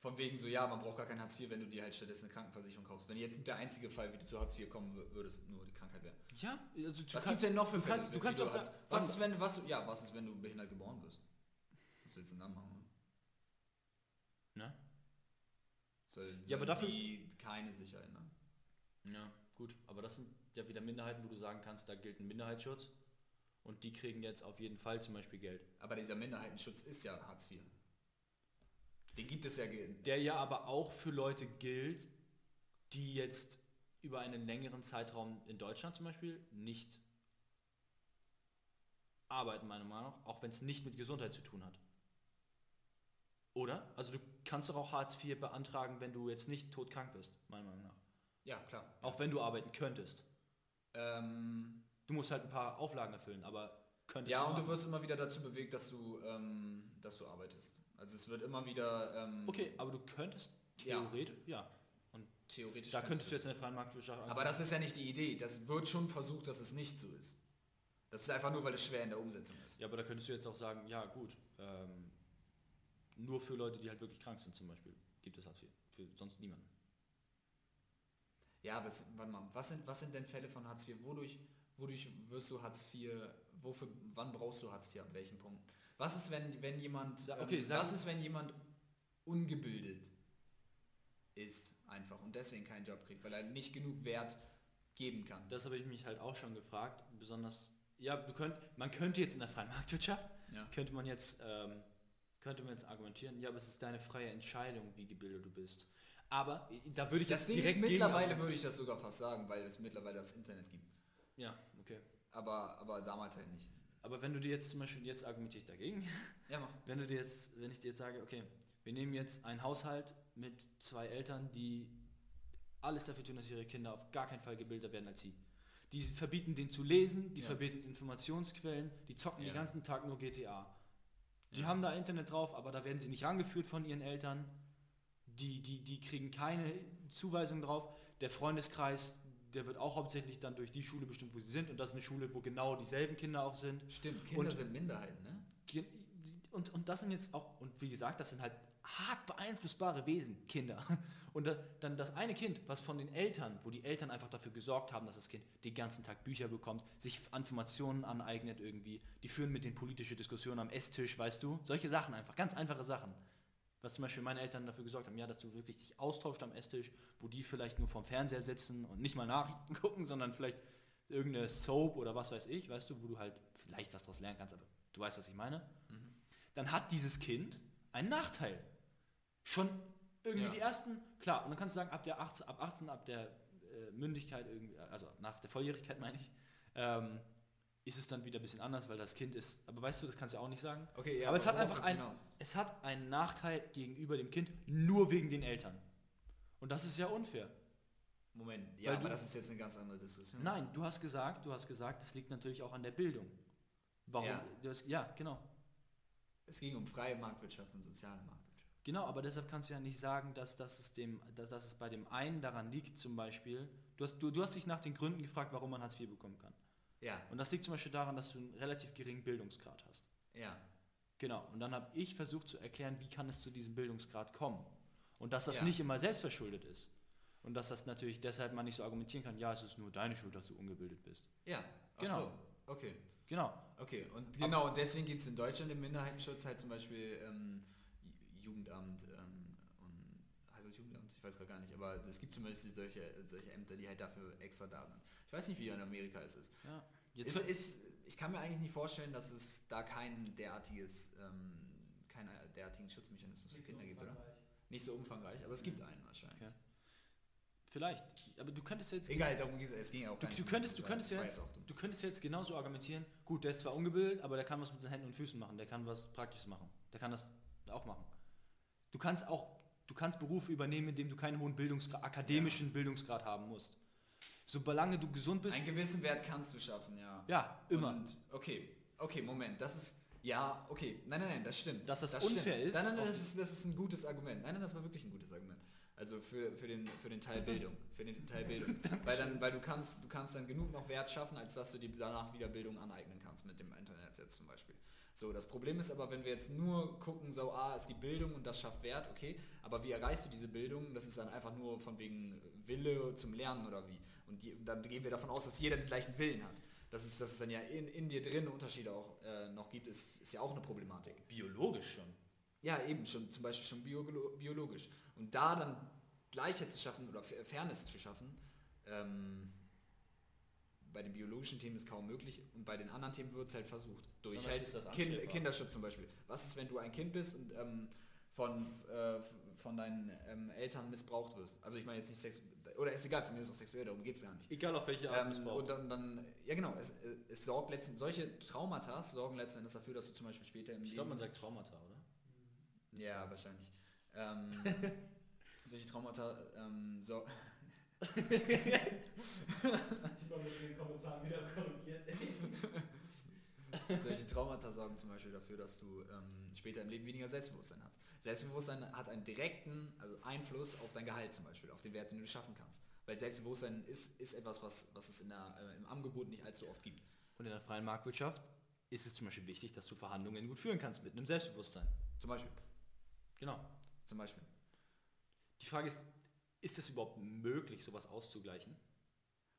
Von wegen so, ja, man braucht gar kein Hartz IV, wenn du dir halt stattdessen eine Krankenversicherung kaufst. Wenn jetzt der einzige Fall, wie du zu Hartz IV kommen wür- würdest, nur die Krankheit wäre. Ja, also du Was kannst- gibt's denn noch für du Fälle? kannst- du kannst auch sagen- was was- ist, wenn, was, ja, was ist, wenn du behindert geboren wirst? Was willst du denn dann machen? Ne? Soll, Ja, aber sollen dafür- die keine Sicherheit, ne? Ja, gut, aber das sind ja wieder Minderheiten, wo du sagen kannst, da gilt ein Minderheitsschutz und die kriegen jetzt auf jeden Fall zum Beispiel Geld. Aber dieser Minderheitenschutz ist ja Hartz IV. Den gibt es ja. Der ja aber auch für Leute gilt, die jetzt über einen längeren Zeitraum in Deutschland zum Beispiel nicht arbeiten, meiner Meinung nach, auch wenn es nicht mit Gesundheit zu tun hat. Oder? Also du kannst doch auch Hartz IV beantragen, wenn du jetzt nicht todkrank bist, meiner Meinung nach. Ja, klar. Auch wenn du arbeiten könntest. Ähm, Du musst halt ein paar Auflagen erfüllen, aber könntest ja, und machen. du wirst immer wieder dazu bewegt, dass du, ähm, dass du arbeitest. Also es wird immer wieder ähm, Okay, aber du könntest Ja. theoretisch, ja. Und theoretisch. da könntest du jetzt in der freien Marktwirtschaft Aber das ist ja nicht die Idee. Das wird schon versucht, dass es nicht so ist. Das ist einfach nur, weil es schwer in der Umsetzung ist. Ja, aber da könntest du jetzt auch sagen, ja gut, ähm, nur für Leute, die halt wirklich krank sind zum Beispiel, gibt es Hartz IV. Für sonst niemanden. Ja, aber es, warte mal, was sind, was sind denn Fälle von Hartz IV? Wodurch, wodurch wirst du Hartz IV, wofür, wann brauchst du Hartz IV, ab welchem Punkt? Was ist, wenn, wenn jemand, ähm, okay, was ist, wenn jemand ungebildet ist einfach und deswegen keinen Job kriegt, weil er nicht genug Wert geben kann. Das habe ich mich halt auch schon gefragt, besonders, ja, könnt, man könnte jetzt in der freien Marktwirtschaft, Ja. könnte man jetzt, ähm, könnte man jetzt argumentieren, ja, aber es ist deine freie Entscheidung, wie gebildet du bist. Aber äh, da würde ich Das jetzt Ding ist, direkt mittlerweile gegen- würde ich das sogar fast sagen, weil es mittlerweile das Internet gibt. Ja, okay. Aber, aber damals halt nicht. Aber wenn du dir jetzt zum Beispiel, jetzt argumentiere ich dagegen, Ja, mach. wenn du dir jetzt, wenn ich dir jetzt sage, okay, wir nehmen jetzt einen Haushalt mit zwei Eltern, die alles dafür tun, dass ihre Kinder auf gar keinen Fall gebildeter werden als sie. Die verbieten denen zu lesen, die Ja. verbieten Informationsquellen, die zocken Ja. den ganzen Tag nur GTA. Die haben da Internet drauf, aber da werden sie nicht rangeführt von ihren Eltern. Die, die, die kriegen keine Zuweisung drauf. Der Freundeskreis, der wird auch hauptsächlich dann durch die Schule bestimmt, wo sie sind. Und das ist eine Schule, wo genau dieselben Kinder auch sind. Stimmt, Kinder Und- sind Minderheiten, ne? Und, und das sind jetzt auch, und wie gesagt, das sind halt hart beeinflussbare Wesen, Kinder. Und da, dann das eine Kind, was von den Eltern, wo die Eltern einfach dafür gesorgt haben, dass das Kind den ganzen Tag Bücher bekommt, sich Informationen aneignet irgendwie, die führen mit den politische Diskussionen am Esstisch, weißt du? Solche Sachen einfach, ganz einfache Sachen. Was zum Beispiel meine Eltern dafür gesorgt haben, ja, dass du wirklich dich austauscht am Esstisch, wo die vielleicht nur vorm Fernseher sitzen und nicht mal Nachrichten gucken, sondern vielleicht irgendeine Soap oder was weiß ich, weißt du, wo du halt vielleicht was daraus lernen kannst, aber du weißt, was ich meine Mhm. dann hat dieses Kind einen Nachteil. Schon irgendwie Ja. die ersten, klar, und dann kannst du sagen, ab der 18, ab 18, ab der äh, Mündigkeit, irgendwie, also nach der Volljährigkeit meine ich, ähm, ist es dann wieder ein bisschen anders, weil das Kind ist, aber weißt du, das kannst du auch nicht sagen. Okay, ja, aber es hat einfach ein, hinaus? es hat einen Nachteil gegenüber dem Kind, nur wegen den Eltern. Und das ist ja unfair. Moment, ja, Weil aber du- das ist jetzt eine ganz andere Diskussion. Nein, du hast gesagt, du hast gesagt, es liegt natürlich auch an der Bildung. Warum? Ja. Hast, ja, genau. Es ging um freie Marktwirtschaft und soziale Marktwirtschaft. Genau, aber deshalb kannst du ja nicht sagen, dass, dass, es, dem, dass, dass es bei dem einen daran liegt, zum Beispiel, du hast, du, du hast dich nach den Gründen gefragt, warum man Hartz IV bekommen kann. Ja, Und das liegt zum Beispiel daran, dass du einen relativ geringen Bildungsgrad hast. ja. Genau, und dann habe ich versucht zu erklären, wie kann es zu diesem Bildungsgrad kommen. Und dass das Ja. nicht immer selbstverschuldet ist. Und dass das natürlich deshalb man nicht so argumentieren kann, ja, es ist nur deine Schuld, dass du ungebildet bist. Ja, ach Genau. so. Okay, Genau. okay. Und genau, und deswegen gibt es in Deutschland im Minderheitenschutz halt zum Beispiel ähm, Jugendamt ähm, und heißt das Jugendamt? Ich weiß gerade gar nicht, aber es gibt zum Beispiel solche, solche Ämter, die halt dafür extra da sind. Ich weiß nicht, wie in Amerika es ist. Ja. Jetzt Ist, ist, ich kann mir eigentlich nicht vorstellen, dass es da kein derartiges, ähm, keinen derartigen Schutzmechanismus für Nicht so Kinder gibt, oder? umfangreich. Nicht so umfangreich, aber es gibt einen wahrscheinlich. Ja. vielleicht, aber du könntest jetzt Egal, darum ging es, es ging ja auch Du, du könntest, du könntest jetzt, du könntest jetzt genauso argumentieren, gut, der ist zwar ungebildet, aber der kann was mit seinen Händen und Füßen machen, der kann was Praktisches machen, der kann das auch machen. Du kannst auch, du kannst Berufe übernehmen, in dem du keinen hohen Bildungsgrad, akademischen Bildungsgrad haben musst. Solange du gesund bist, Einen gewissen Wert kannst du schaffen, ja. ja, immer. Und, okay, okay, Moment, das ist, ja, okay, nein, nein, nein, das stimmt. Dass das stimmt. unfair ist, Nein, nein, nein, das ist, das ist ein gutes Argument. Nein, nein, das war wirklich ein gutes Argument. Also für, für, den, für den Teil Bildung, für den Teil Bildung. weil dann, weil du kannst, du kannst dann genug noch Wert schaffen, als dass du dir danach wieder Bildung aneignen kannst mit dem Internet jetzt zum Beispiel. So, das Problem ist aber, wenn wir jetzt nur gucken, so, ah, es gibt Bildung und das schafft Wert, okay, aber wie erreichst du diese Bildung? Das ist dann einfach nur von wegen Wille zum Lernen oder wie? Und die, dann gehen wir davon aus, dass jeder den gleichen Willen hat. Dass es, dass es dann ja in, in dir drin Unterschiede auch äh, noch gibt, ist, ist ja auch eine Problematik. Biologisch schon. Ja, eben, schon, zum Beispiel schon bio, biologisch. Und da dann Gleichheit zu schaffen oder Fa- Fairness zu schaffen, ähm, bei den biologischen Themen ist kaum möglich und bei den anderen Themen wird es halt versucht. Durch halt das kind. Kinderschutz zum Beispiel. Was ist, wenn du ein Kind bist und ähm, von, äh, von deinen ähm, Eltern missbraucht wirst? Also ich meine jetzt nicht sexuell, oder ist egal, von mir ist auch sexuell, darum geht es mir nicht. Egal auf welche Art Ähm, Missbrauch. und dann, dann, ja genau, es, äh, es sorgt letzten, solche Traumata sorgen letzten Endes dafür, dass du zum Beispiel später im ich glaube, man sagt Traumata, oder? Ja, wahrscheinlich. Ähm, solche Traumata ähm, so, Die man mit in den Kommentaren wieder korrigiert. solche Traumata sorgen zum Beispiel dafür, dass du ähm, später im Leben weniger Selbstbewusstsein hast. Selbstbewusstsein hat einen direkten also Einfluss auf dein Gehalt zum Beispiel, auf den Wert, den du schaffen kannst. Weil Selbstbewusstsein ist, ist etwas, was, was es in der, äh, im Angebot nicht allzu oft gibt. Und in der freien Marktwirtschaft ist es zum Beispiel wichtig, dass du Verhandlungen gut führen kannst mit einem Selbstbewusstsein. Zum Beispiel. Genau. Zum Beispiel. Die Frage ist, ist es überhaupt möglich, sowas auszugleichen?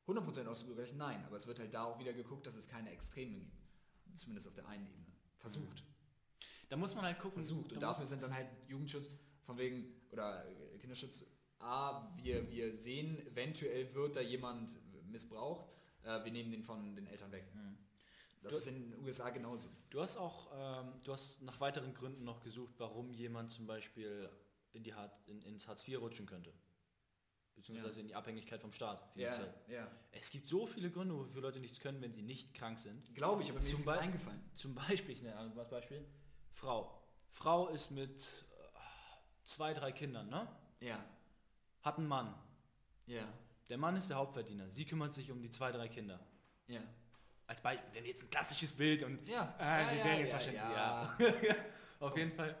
100% auszugleichen, nein, aber es wird halt da auch wieder geguckt, dass es keine Extreme gibt. Zumindest auf der einen Ebene. Versucht. Da muss man halt gucken. versucht. da Und muss- dafür sind dann halt Jugendschutz von wegen oder äh, Kinderschutz A, wir, wir sehen, eventuell wird da jemand missbraucht, äh, wir nehmen den von den Eltern weg. Das Du- ist in den USA genauso. Du hast auch, ähm, du hast nach weiteren Gründen noch gesucht, warum jemand zum Beispiel in die Hart, in, ins Hartz IV rutschen könnte. Beziehungsweise Ja. in die Abhängigkeit vom Staat. finanziell. ja. Es gibt so viele Gründe, wofür Leute nichts können, wenn sie nicht krank sind. Glaube ich, aber mir Zum ist nichts eingefallen. Zum Beispiel, ich nenne ein anderes Beispiel, Frau. Frau ist mit äh, zwei, drei Kindern, ne? Ja, Hat einen Mann. ja, Der Mann ist der Hauptverdiener. Sie kümmert sich um die zwei, drei Kinder. ja. Als Beispiel, wenn jetzt ein klassisches Bild und Ja, Ah, ja, ja, jetzt ja, wahrscheinlich- ja. auf jeden Fall,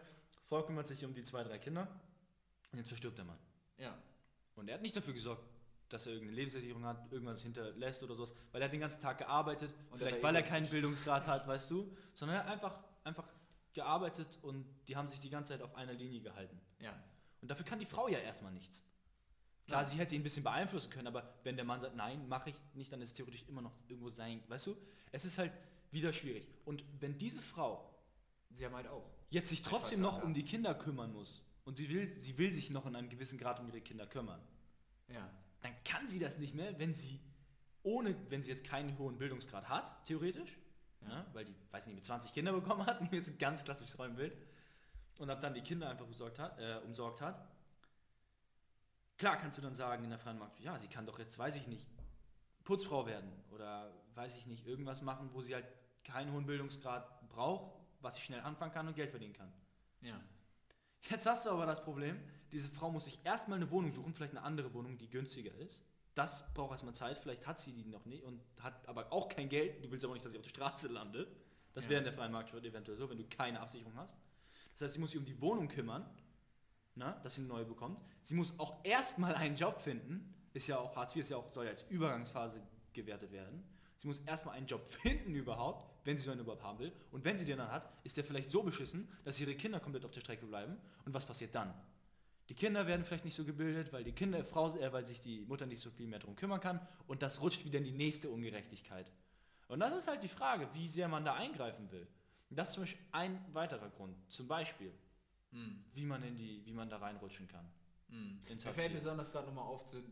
Frau kümmert sich um die zwei, drei Kinder und jetzt verstirbt der Mann. ja. Und er hat nicht dafür gesorgt, dass er irgendeine Lebensversicherung hat, irgendwas hinterlässt oder sowas, weil er hat den ganzen Tag gearbeitet, Und vielleicht weil er keinen Bildungsgrad hat, weißt du, sondern er hat einfach, einfach gearbeitet und die haben sich die ganze Zeit auf einer Linie gehalten. ja. Und dafür kann die Frau ja erstmal nichts. Klar, Ja. sie hätte ihn ein bisschen beeinflussen können, aber wenn der Mann sagt, nein, mache ich nicht, dann ist es theoretisch immer noch irgendwo sein, weißt du? Es ist halt wieder schwierig. Und wenn diese Frau Sie haben halt auch. jetzt sich trotzdem noch um die Kinder kümmern muss und sie will, sie will sich noch in einem gewissen Grad um ihre Kinder kümmern, Ja. dann kann sie das nicht mehr, wenn sie ohne, wenn sie jetzt keinen hohen Bildungsgrad hat, theoretisch, ja. weil die, weiß nicht, mit 20 Kinder bekommen hat, jetzt ein ganz klassisches Rollenbild, und ab dann die Kinder einfach besorgt hat, äh, umsorgt hat. Klar kannst du dann sagen in der freien Markt, ja, sie kann doch jetzt, weiß ich nicht, Putzfrau werden oder weiß ich nicht, irgendwas machen, wo sie halt keinen hohen Bildungsgrad braucht, was sie schnell anfangen kann und Geld verdienen kann. Ja. Jetzt hast du aber das Problem, diese Frau muss sich erstmal eine Wohnung suchen, vielleicht eine andere Wohnung, die günstiger ist. Das braucht erstmal Zeit, vielleicht hat sie die noch nicht und hat aber auch kein Geld. Du willst aber nicht, dass sie auf der Straße landet. Das Ja. wäre in der freien Marktwirtschaft eventuell so, wenn du keine Absicherung hast. Das heißt, sie muss sich um die Wohnung kümmern, na, dass sie eine neue bekommt. Sie muss auch erstmal einen Job finden. Ist ja auch Hartz IV ist ja auch, soll ja als Übergangsphase gewertet werden. Sie muss erstmal einen Job finden überhaupt, wenn sie so einen überhaupt haben will. Und wenn sie den dann hat, ist der vielleicht so beschissen, dass ihre Kinder komplett auf der Strecke bleiben. Und was passiert dann? Die Kinder werden vielleicht nicht so gebildet, weil die Kinder, Frau, äh, weil sich die Mutter nicht so viel mehr darum kümmern kann. Und das rutscht wieder in die nächste Ungerechtigkeit. Und das ist halt die Frage, wie sehr man da eingreifen will. Und das ist zum Beispiel ein weiterer Grund. Zum Beispiel, Hm. wie man in die, wie man da reinrutschen kann. Hm. Mir fällt besonders gerade nochmal auf, zu,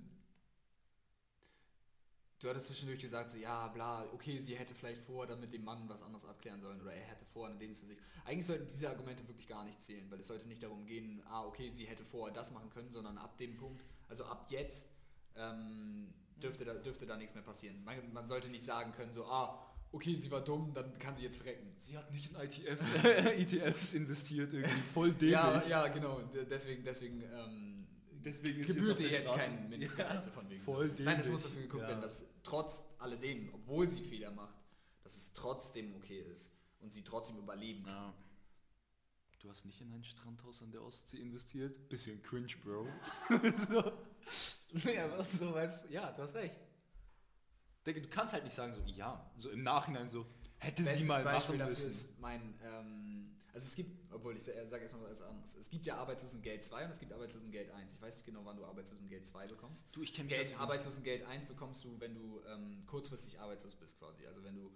du hattest zwischendurch gesagt, so ja, bla, okay, sie hätte vielleicht vorher dann mit dem Mann was anderes abklären sollen oder er hätte vorher eine Lebensversicherung. Eigentlich sollten diese Argumente wirklich gar nicht zählen, weil es sollte nicht darum gehen, ah, okay, sie hätte vorher das machen können, sondern ab dem Punkt, also ab jetzt ähm, dürfte, da, dürfte da nichts mehr passieren. Man, man sollte nicht sagen können, so, ah, okay, sie war dumm, dann kann sie jetzt verrecken. Sie hat nicht in ITF, ETFs investiert, irgendwie voll dämlich. Ja, ja, genau, deswegen, deswegen, ähm, Deswegen gebührt sie ihr auf der jetzt Straße. kein Mindestgehalt so von wegen. voll so. Nein, es muss dafür geguckt Ja. werden, dass trotz alledem, obwohl sie Fehler macht, dass es trotzdem okay ist und sie trotzdem überleben. Ja. Du hast nicht in ein Strandhaus an der Ostsee investiert? Bisschen cringe, Bro. so. Nee, aber so weißt ja, du hast recht. Denke, du kannst halt nicht sagen so, ja, so im Nachhinein so, hätte sie Bestes mal Beispiel machen müssen. ist mein, ähm, also es gibt, obwohl ich sage erstmal was anderes, es gibt ja Arbeitslosengeld 2 und es gibt Arbeitslosengeld 1. Ich weiß nicht genau, wann du Arbeitslosengeld 2 bekommst. Du, ich kenne mich Geld, Arbeitslosengeld 1 bekommst du, wenn du ähm, kurzfristig arbeitslos bist quasi. Also wenn du,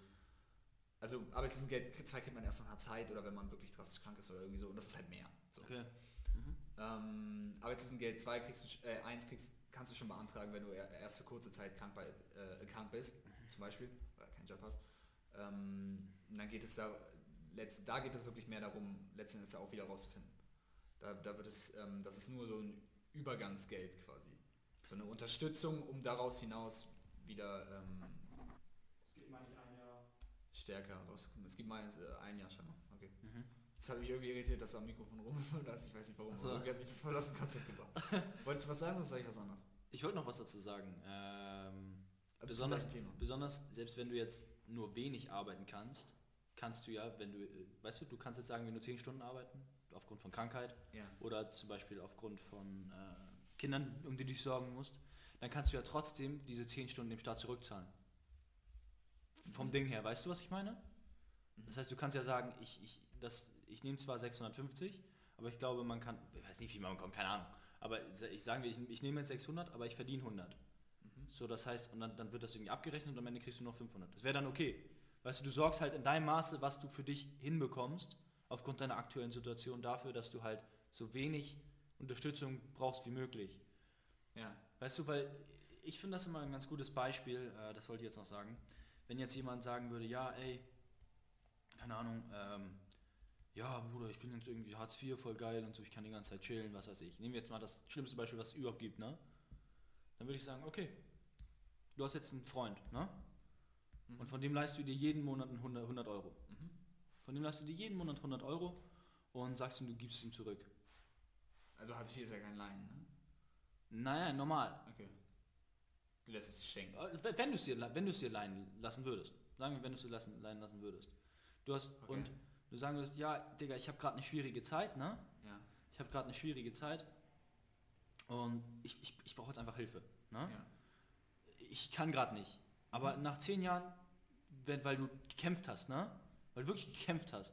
also Arbeitslosengeld 2 kriegt man erst nach einer Zeit oder wenn man wirklich drastisch krank ist oder irgendwie so und das ist halt mehr. So. Okay. Ähm, Arbeitslosengeld 2 kriegst du, äh, 1 kriegst, kannst du schon beantragen, wenn du er- erst für kurze Zeit krank, bei, äh, krank bist, zum Beispiel, oder keinen Job hast. Ähm, und dann geht es da, letzt, da geht es wirklich mehr darum, letzten Endes auch wieder rauszufinden. Da, da wird es, ähm, das ist nur so ein Übergangsgeld quasi. So eine Unterstützung, um daraus hinaus wieder ähm, Es mal nicht ein Jahr. stärker rauszukommen. Es gibt meines äh, ein Jahr schon. Okay. Mhm. Das hat mich irgendwie irritiert, dass du am Mikrofon rumgefallen hast. Ich weiß nicht warum. Ach so. aber Irgendwie hat mich das voll aus dem Konzept gebracht. Wolltest du was sagen, sonst sage ich was anderes. Ich wollte noch was dazu sagen. Ähm, Also besonders, besonders, selbst wenn du jetzt nur wenig arbeiten kannst, kannst du ja, wenn du, weißt du, du kannst jetzt sagen, wenn du 10 Stunden arbeiten, aufgrund von Krankheit, Ja. oder zum Beispiel aufgrund von äh, Kindern, um die du dich sorgen musst, dann kannst du ja trotzdem diese 10 Stunden dem Staat zurückzahlen. Vom Ding her, weißt du, was ich meine? Das heißt, du kannst ja sagen, ich, ich, das, ich nehme zwar 650, aber ich glaube, man kann, ich weiß nicht, wie viel man bekommt, keine Ahnung, aber ich sagen wir, ich, ich nehme jetzt 600, aber ich verdiene 100. So, das heißt, und dann, dann wird das irgendwie abgerechnet und am Ende kriegst du noch 500. Das wäre dann okay. Weißt du, du sorgst halt in deinem Maße, was du für dich hinbekommst, aufgrund deiner aktuellen Situation dafür, dass du halt so wenig Unterstützung brauchst wie möglich. Ja. Weißt du, weil ich finde das immer ein ganz gutes Beispiel, äh, das wollte ich jetzt noch sagen. Wenn jetzt jemand sagen würde, ja, ey, keine Ahnung, ähm, ja, Bruder, ich bin jetzt irgendwie Hartz IV voll geil und so, ich kann die ganze Zeit chillen, was weiß ich. Nehmen wir jetzt mal das schlimmste Beispiel, was es überhaupt gibt, ne? Dann würde ich sagen, okay, du hast jetzt einen Freund, ne? Und von dem leistest du dir jeden Monat 100, 100 Euro. Mhm. Von dem leistest du dir jeden Monat 100 Euro und sagst ihm, du gibst es ihm zurück. Also Hartz IV ist ja kein Leihen, ne? Naja, normal. Okay. Du lässt es dir schenken. Äh, Wenn du es dir, wenn du es dir leihen lassen würdest. Sagen wir, wenn du es dir lassen, leihen lassen würdest. Du hast, Okay. und du sagen würdest, ja, Digga, ich habe gerade eine schwierige Zeit, ne? Ja. Ich habe gerade eine schwierige Zeit und ich, ich, ich brauche jetzt einfach Hilfe, ne? Ja. Ich kann gerade nicht. Aber nach zehn Jahren, wenn, weil du gekämpft hast, ne? Weil du wirklich gekämpft hast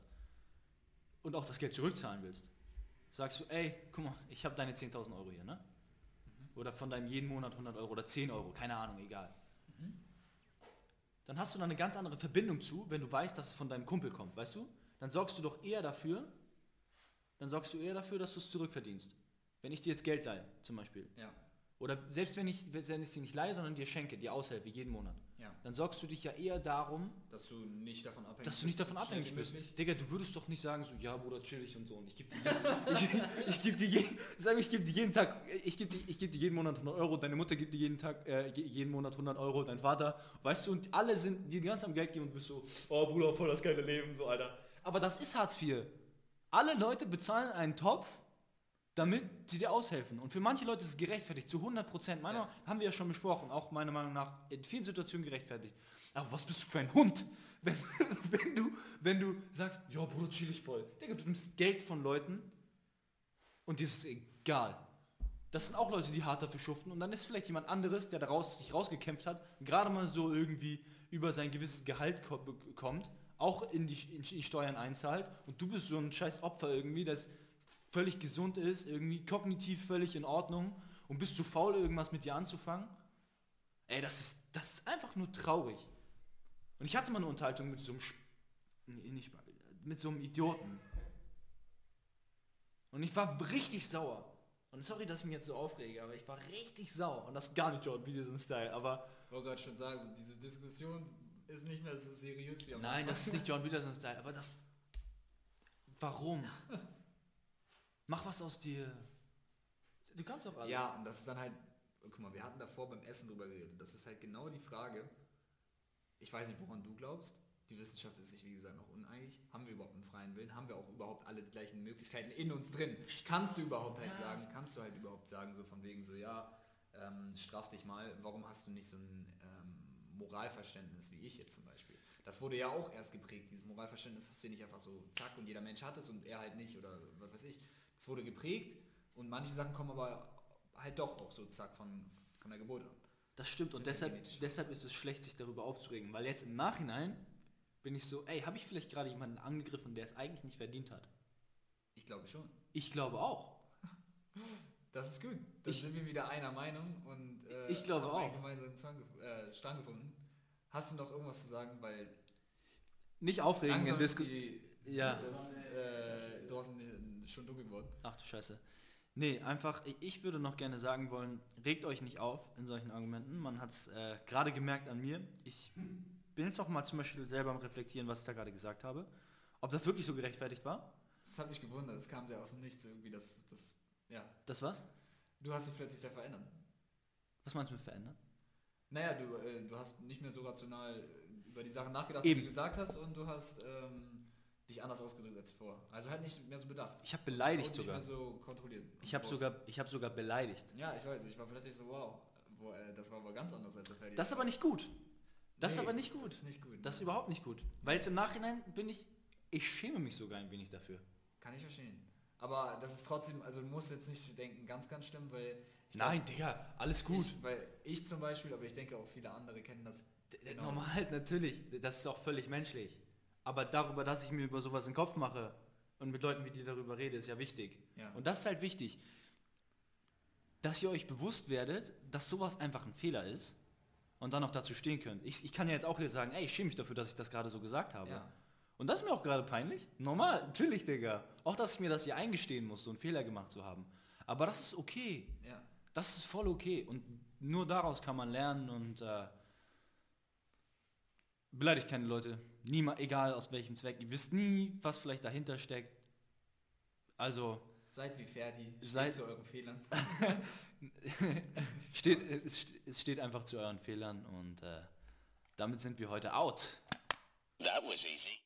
und auch das Geld zurückzahlen willst, sagst du, ey, guck mal, ich habe deine 10.000 Euro hier, ne? Oder von deinem jeden Monat 100 Euro oder 10 Euro, keine Ahnung, egal. Dann hast du da eine ganz andere Verbindung zu, wenn du weißt, dass es von deinem Kumpel kommt, weißt du? Dann sorgst du doch eher dafür, dann sorgst du eher dafür, dass du es zurückverdienst. Wenn ich dir jetzt Geld leihe, zum Beispiel. Ja. Oder selbst wenn ich, wenn ich es dir nicht leihe, sondern dir schenke, dir aushelfe, jeden Monat. Ja. Dann sorgst du dich ja eher darum, Dass du nicht davon abhängig dass du nicht davon abhängig bist. möglich. Digga, du würdest doch nicht sagen so, ja Bruder, chillig und so und ich gebe dir, jeden- ich, ich, ich dir, je- sag ich gebe dir jeden Tag, ich gebe dir, ich dir jeden Monat 100 Euro, deine Mutter gibt dir jeden Tag, äh, je- jeden Monat 100 Euro, dein Vater, weißt du, und alle sind, die ganze am Geld geben und bist so, oh Bruder, voll das geile Leben, so Alter. Aber das ist Hartz IV. Alle Leute bezahlen einen Topf, damit sie dir aushelfen. Und für manche Leute ist es gerechtfertigt, zu 100 Prozent. Meiner Ja. haben wir ja schon besprochen, auch meiner Meinung nach in vielen Situationen gerechtfertigt. Aber was bist du für ein Hund, wenn, wenn, du, wenn du sagst, ja Bruder, chill ich voll. Digga, du nimmst Geld von Leuten und dir ist es egal. Das sind auch Leute, die hart dafür schuften und dann ist vielleicht jemand anderes, der daraus sich rausgekämpft hat, gerade mal so irgendwie über sein gewisses Gehalt ko- bekommt, auch in die, in die Steuern einzahlt und du bist so ein scheiß Opfer irgendwie, das völlig gesund ist, irgendwie kognitiv völlig in Ordnung und bist zu faul, irgendwas mit dir anzufangen. Ey, das ist, das ist einfach nur traurig. Und ich hatte mal eine Unterhaltung mit so einem, Sch- nee, nicht, Sp- mit so einem Idioten. Und ich war richtig sauer. Und sorry, dass ich mich jetzt so aufrege, aber ich war richtig sauer. Und das ist gar nicht Jordan Peterson Style, aber Ich wollte gerade schon sagen, so diese Diskussion ist nicht mehr so seriös wie am nein, das ist nicht Jordan Peterson Style, aber das, warum? Mach was aus dir. Du kannst auch alles. Ja, und das ist dann halt, guck mal, wir hatten davor beim Essen drüber geredet. Das ist halt genau die Frage. Ich weiß nicht, woran du glaubst. Die Wissenschaft ist sich, wie gesagt, noch uneinig. Haben wir überhaupt einen freien Willen? Haben wir auch überhaupt alle die gleichen Möglichkeiten in uns drin? Kannst du überhaupt halt Ja. sagen, kannst du halt überhaupt sagen, so von wegen so, ja, ähm, straf dich mal, warum hast du nicht so ein ähm, Moralverständnis wie ich jetzt zum Beispiel? Das wurde ja auch erst geprägt, dieses Moralverständnis hast du ja nicht einfach so zack und jeder Mensch hat es und er halt nicht oder was weiß ich. Es wurde geprägt und manche Sachen kommen aber halt doch auch so zack von, von der Geburt an. Das stimmt und Sind ja deshalb, deshalb ist es schlecht, sich darüber aufzuregen, weil jetzt im Nachhinein bin ich so, ey, habe ich vielleicht gerade jemanden angegriffen, der es eigentlich nicht verdient hat? Ich glaube schon. Ich glaube auch. Das ist gut. Dann Ich- sind wir wieder einer Meinung und äh, Ich glaube auch. gemeinsamen Zwang äh, Strang gefunden. Hast du noch irgendwas zu sagen? Weil Nicht aufregen langsam ist die, Ja. das, äh, draußen schon dunkel geworden. Ach du Scheiße. Nee, einfach, ich- würde noch gerne sagen wollen, regt euch nicht auf in solchen Argumenten. Man hat es äh, gerade gemerkt an mir. Ich bin jetzt auch mal zum Beispiel selber am Reflektieren, was ich da gerade gesagt habe. Ob das wirklich so gerechtfertigt war. Das hat mich gewundert. Das kam sehr aus dem Nichts irgendwie. Das, das, ja. Das was? Du hast dich plötzlich sehr verändert. Was meinst du mit verändern? Naja, du, äh, du hast nicht mehr so rational äh, über die Sachen nachgedacht, Eben. wie du gesagt hast, und du hast ähm, dich anders ausgedrückt als vor. Also halt nicht mehr so bedacht. Ich habe beleidigt sogar. Nicht mehr so kontrolliert. Ich habe sogar, ich habe sogar beleidigt. Ja, ich weiß. Ich war plötzlich so, wow. Wo, äh, das war aber ganz anders als der Ferdi. Das ist aber nicht gut. Das ist Nee, aber nicht gut. Das ist nicht gut. Das ist überhaupt nicht gut. Weil jetzt im Nachhinein bin ich, ich schäme mich sogar ein wenig dafür. Kann ich verstehen. Aber das ist trotzdem, also du musst jetzt nicht denken, ganz, ganz schlimm, weil... Nein, glaub, Digga, alles gut. Ich, weil ich zum Beispiel, aber ich denke auch viele andere kennen das. Normal, natürlich. Das ist auch völlig menschlich. Aber darüber, dass ich mir über sowas in den Kopf mache und mit Leuten wie dir darüber rede, ist ja wichtig. Ja. Und das ist halt wichtig, dass ihr euch bewusst werdet, dass sowas einfach ein Fehler ist und dann auch dazu stehen könnt. Ich, ich kann ja jetzt auch hier sagen, ey, ich schäme mich dafür, dass ich das gerade so gesagt habe. Ja. Und das ist mir auch gerade peinlich. Normal, natürlich, Digga. Auch, dass ich mir das hier eingestehen muss, so einen Fehler gemacht zu haben. Aber das ist okay. Ja. Das ist voll okay und nur daraus kann man lernen und äh, beleidigt keine Leute. Niemand, egal aus welchem Zweck. Ihr wisst nie, was vielleicht dahinter steckt. Also Seid wie Ferdi, Seid- zu euren Fehlern. steht, es, es steht einfach zu euren Fehlern und äh, damit sind wir heute out. That was easy.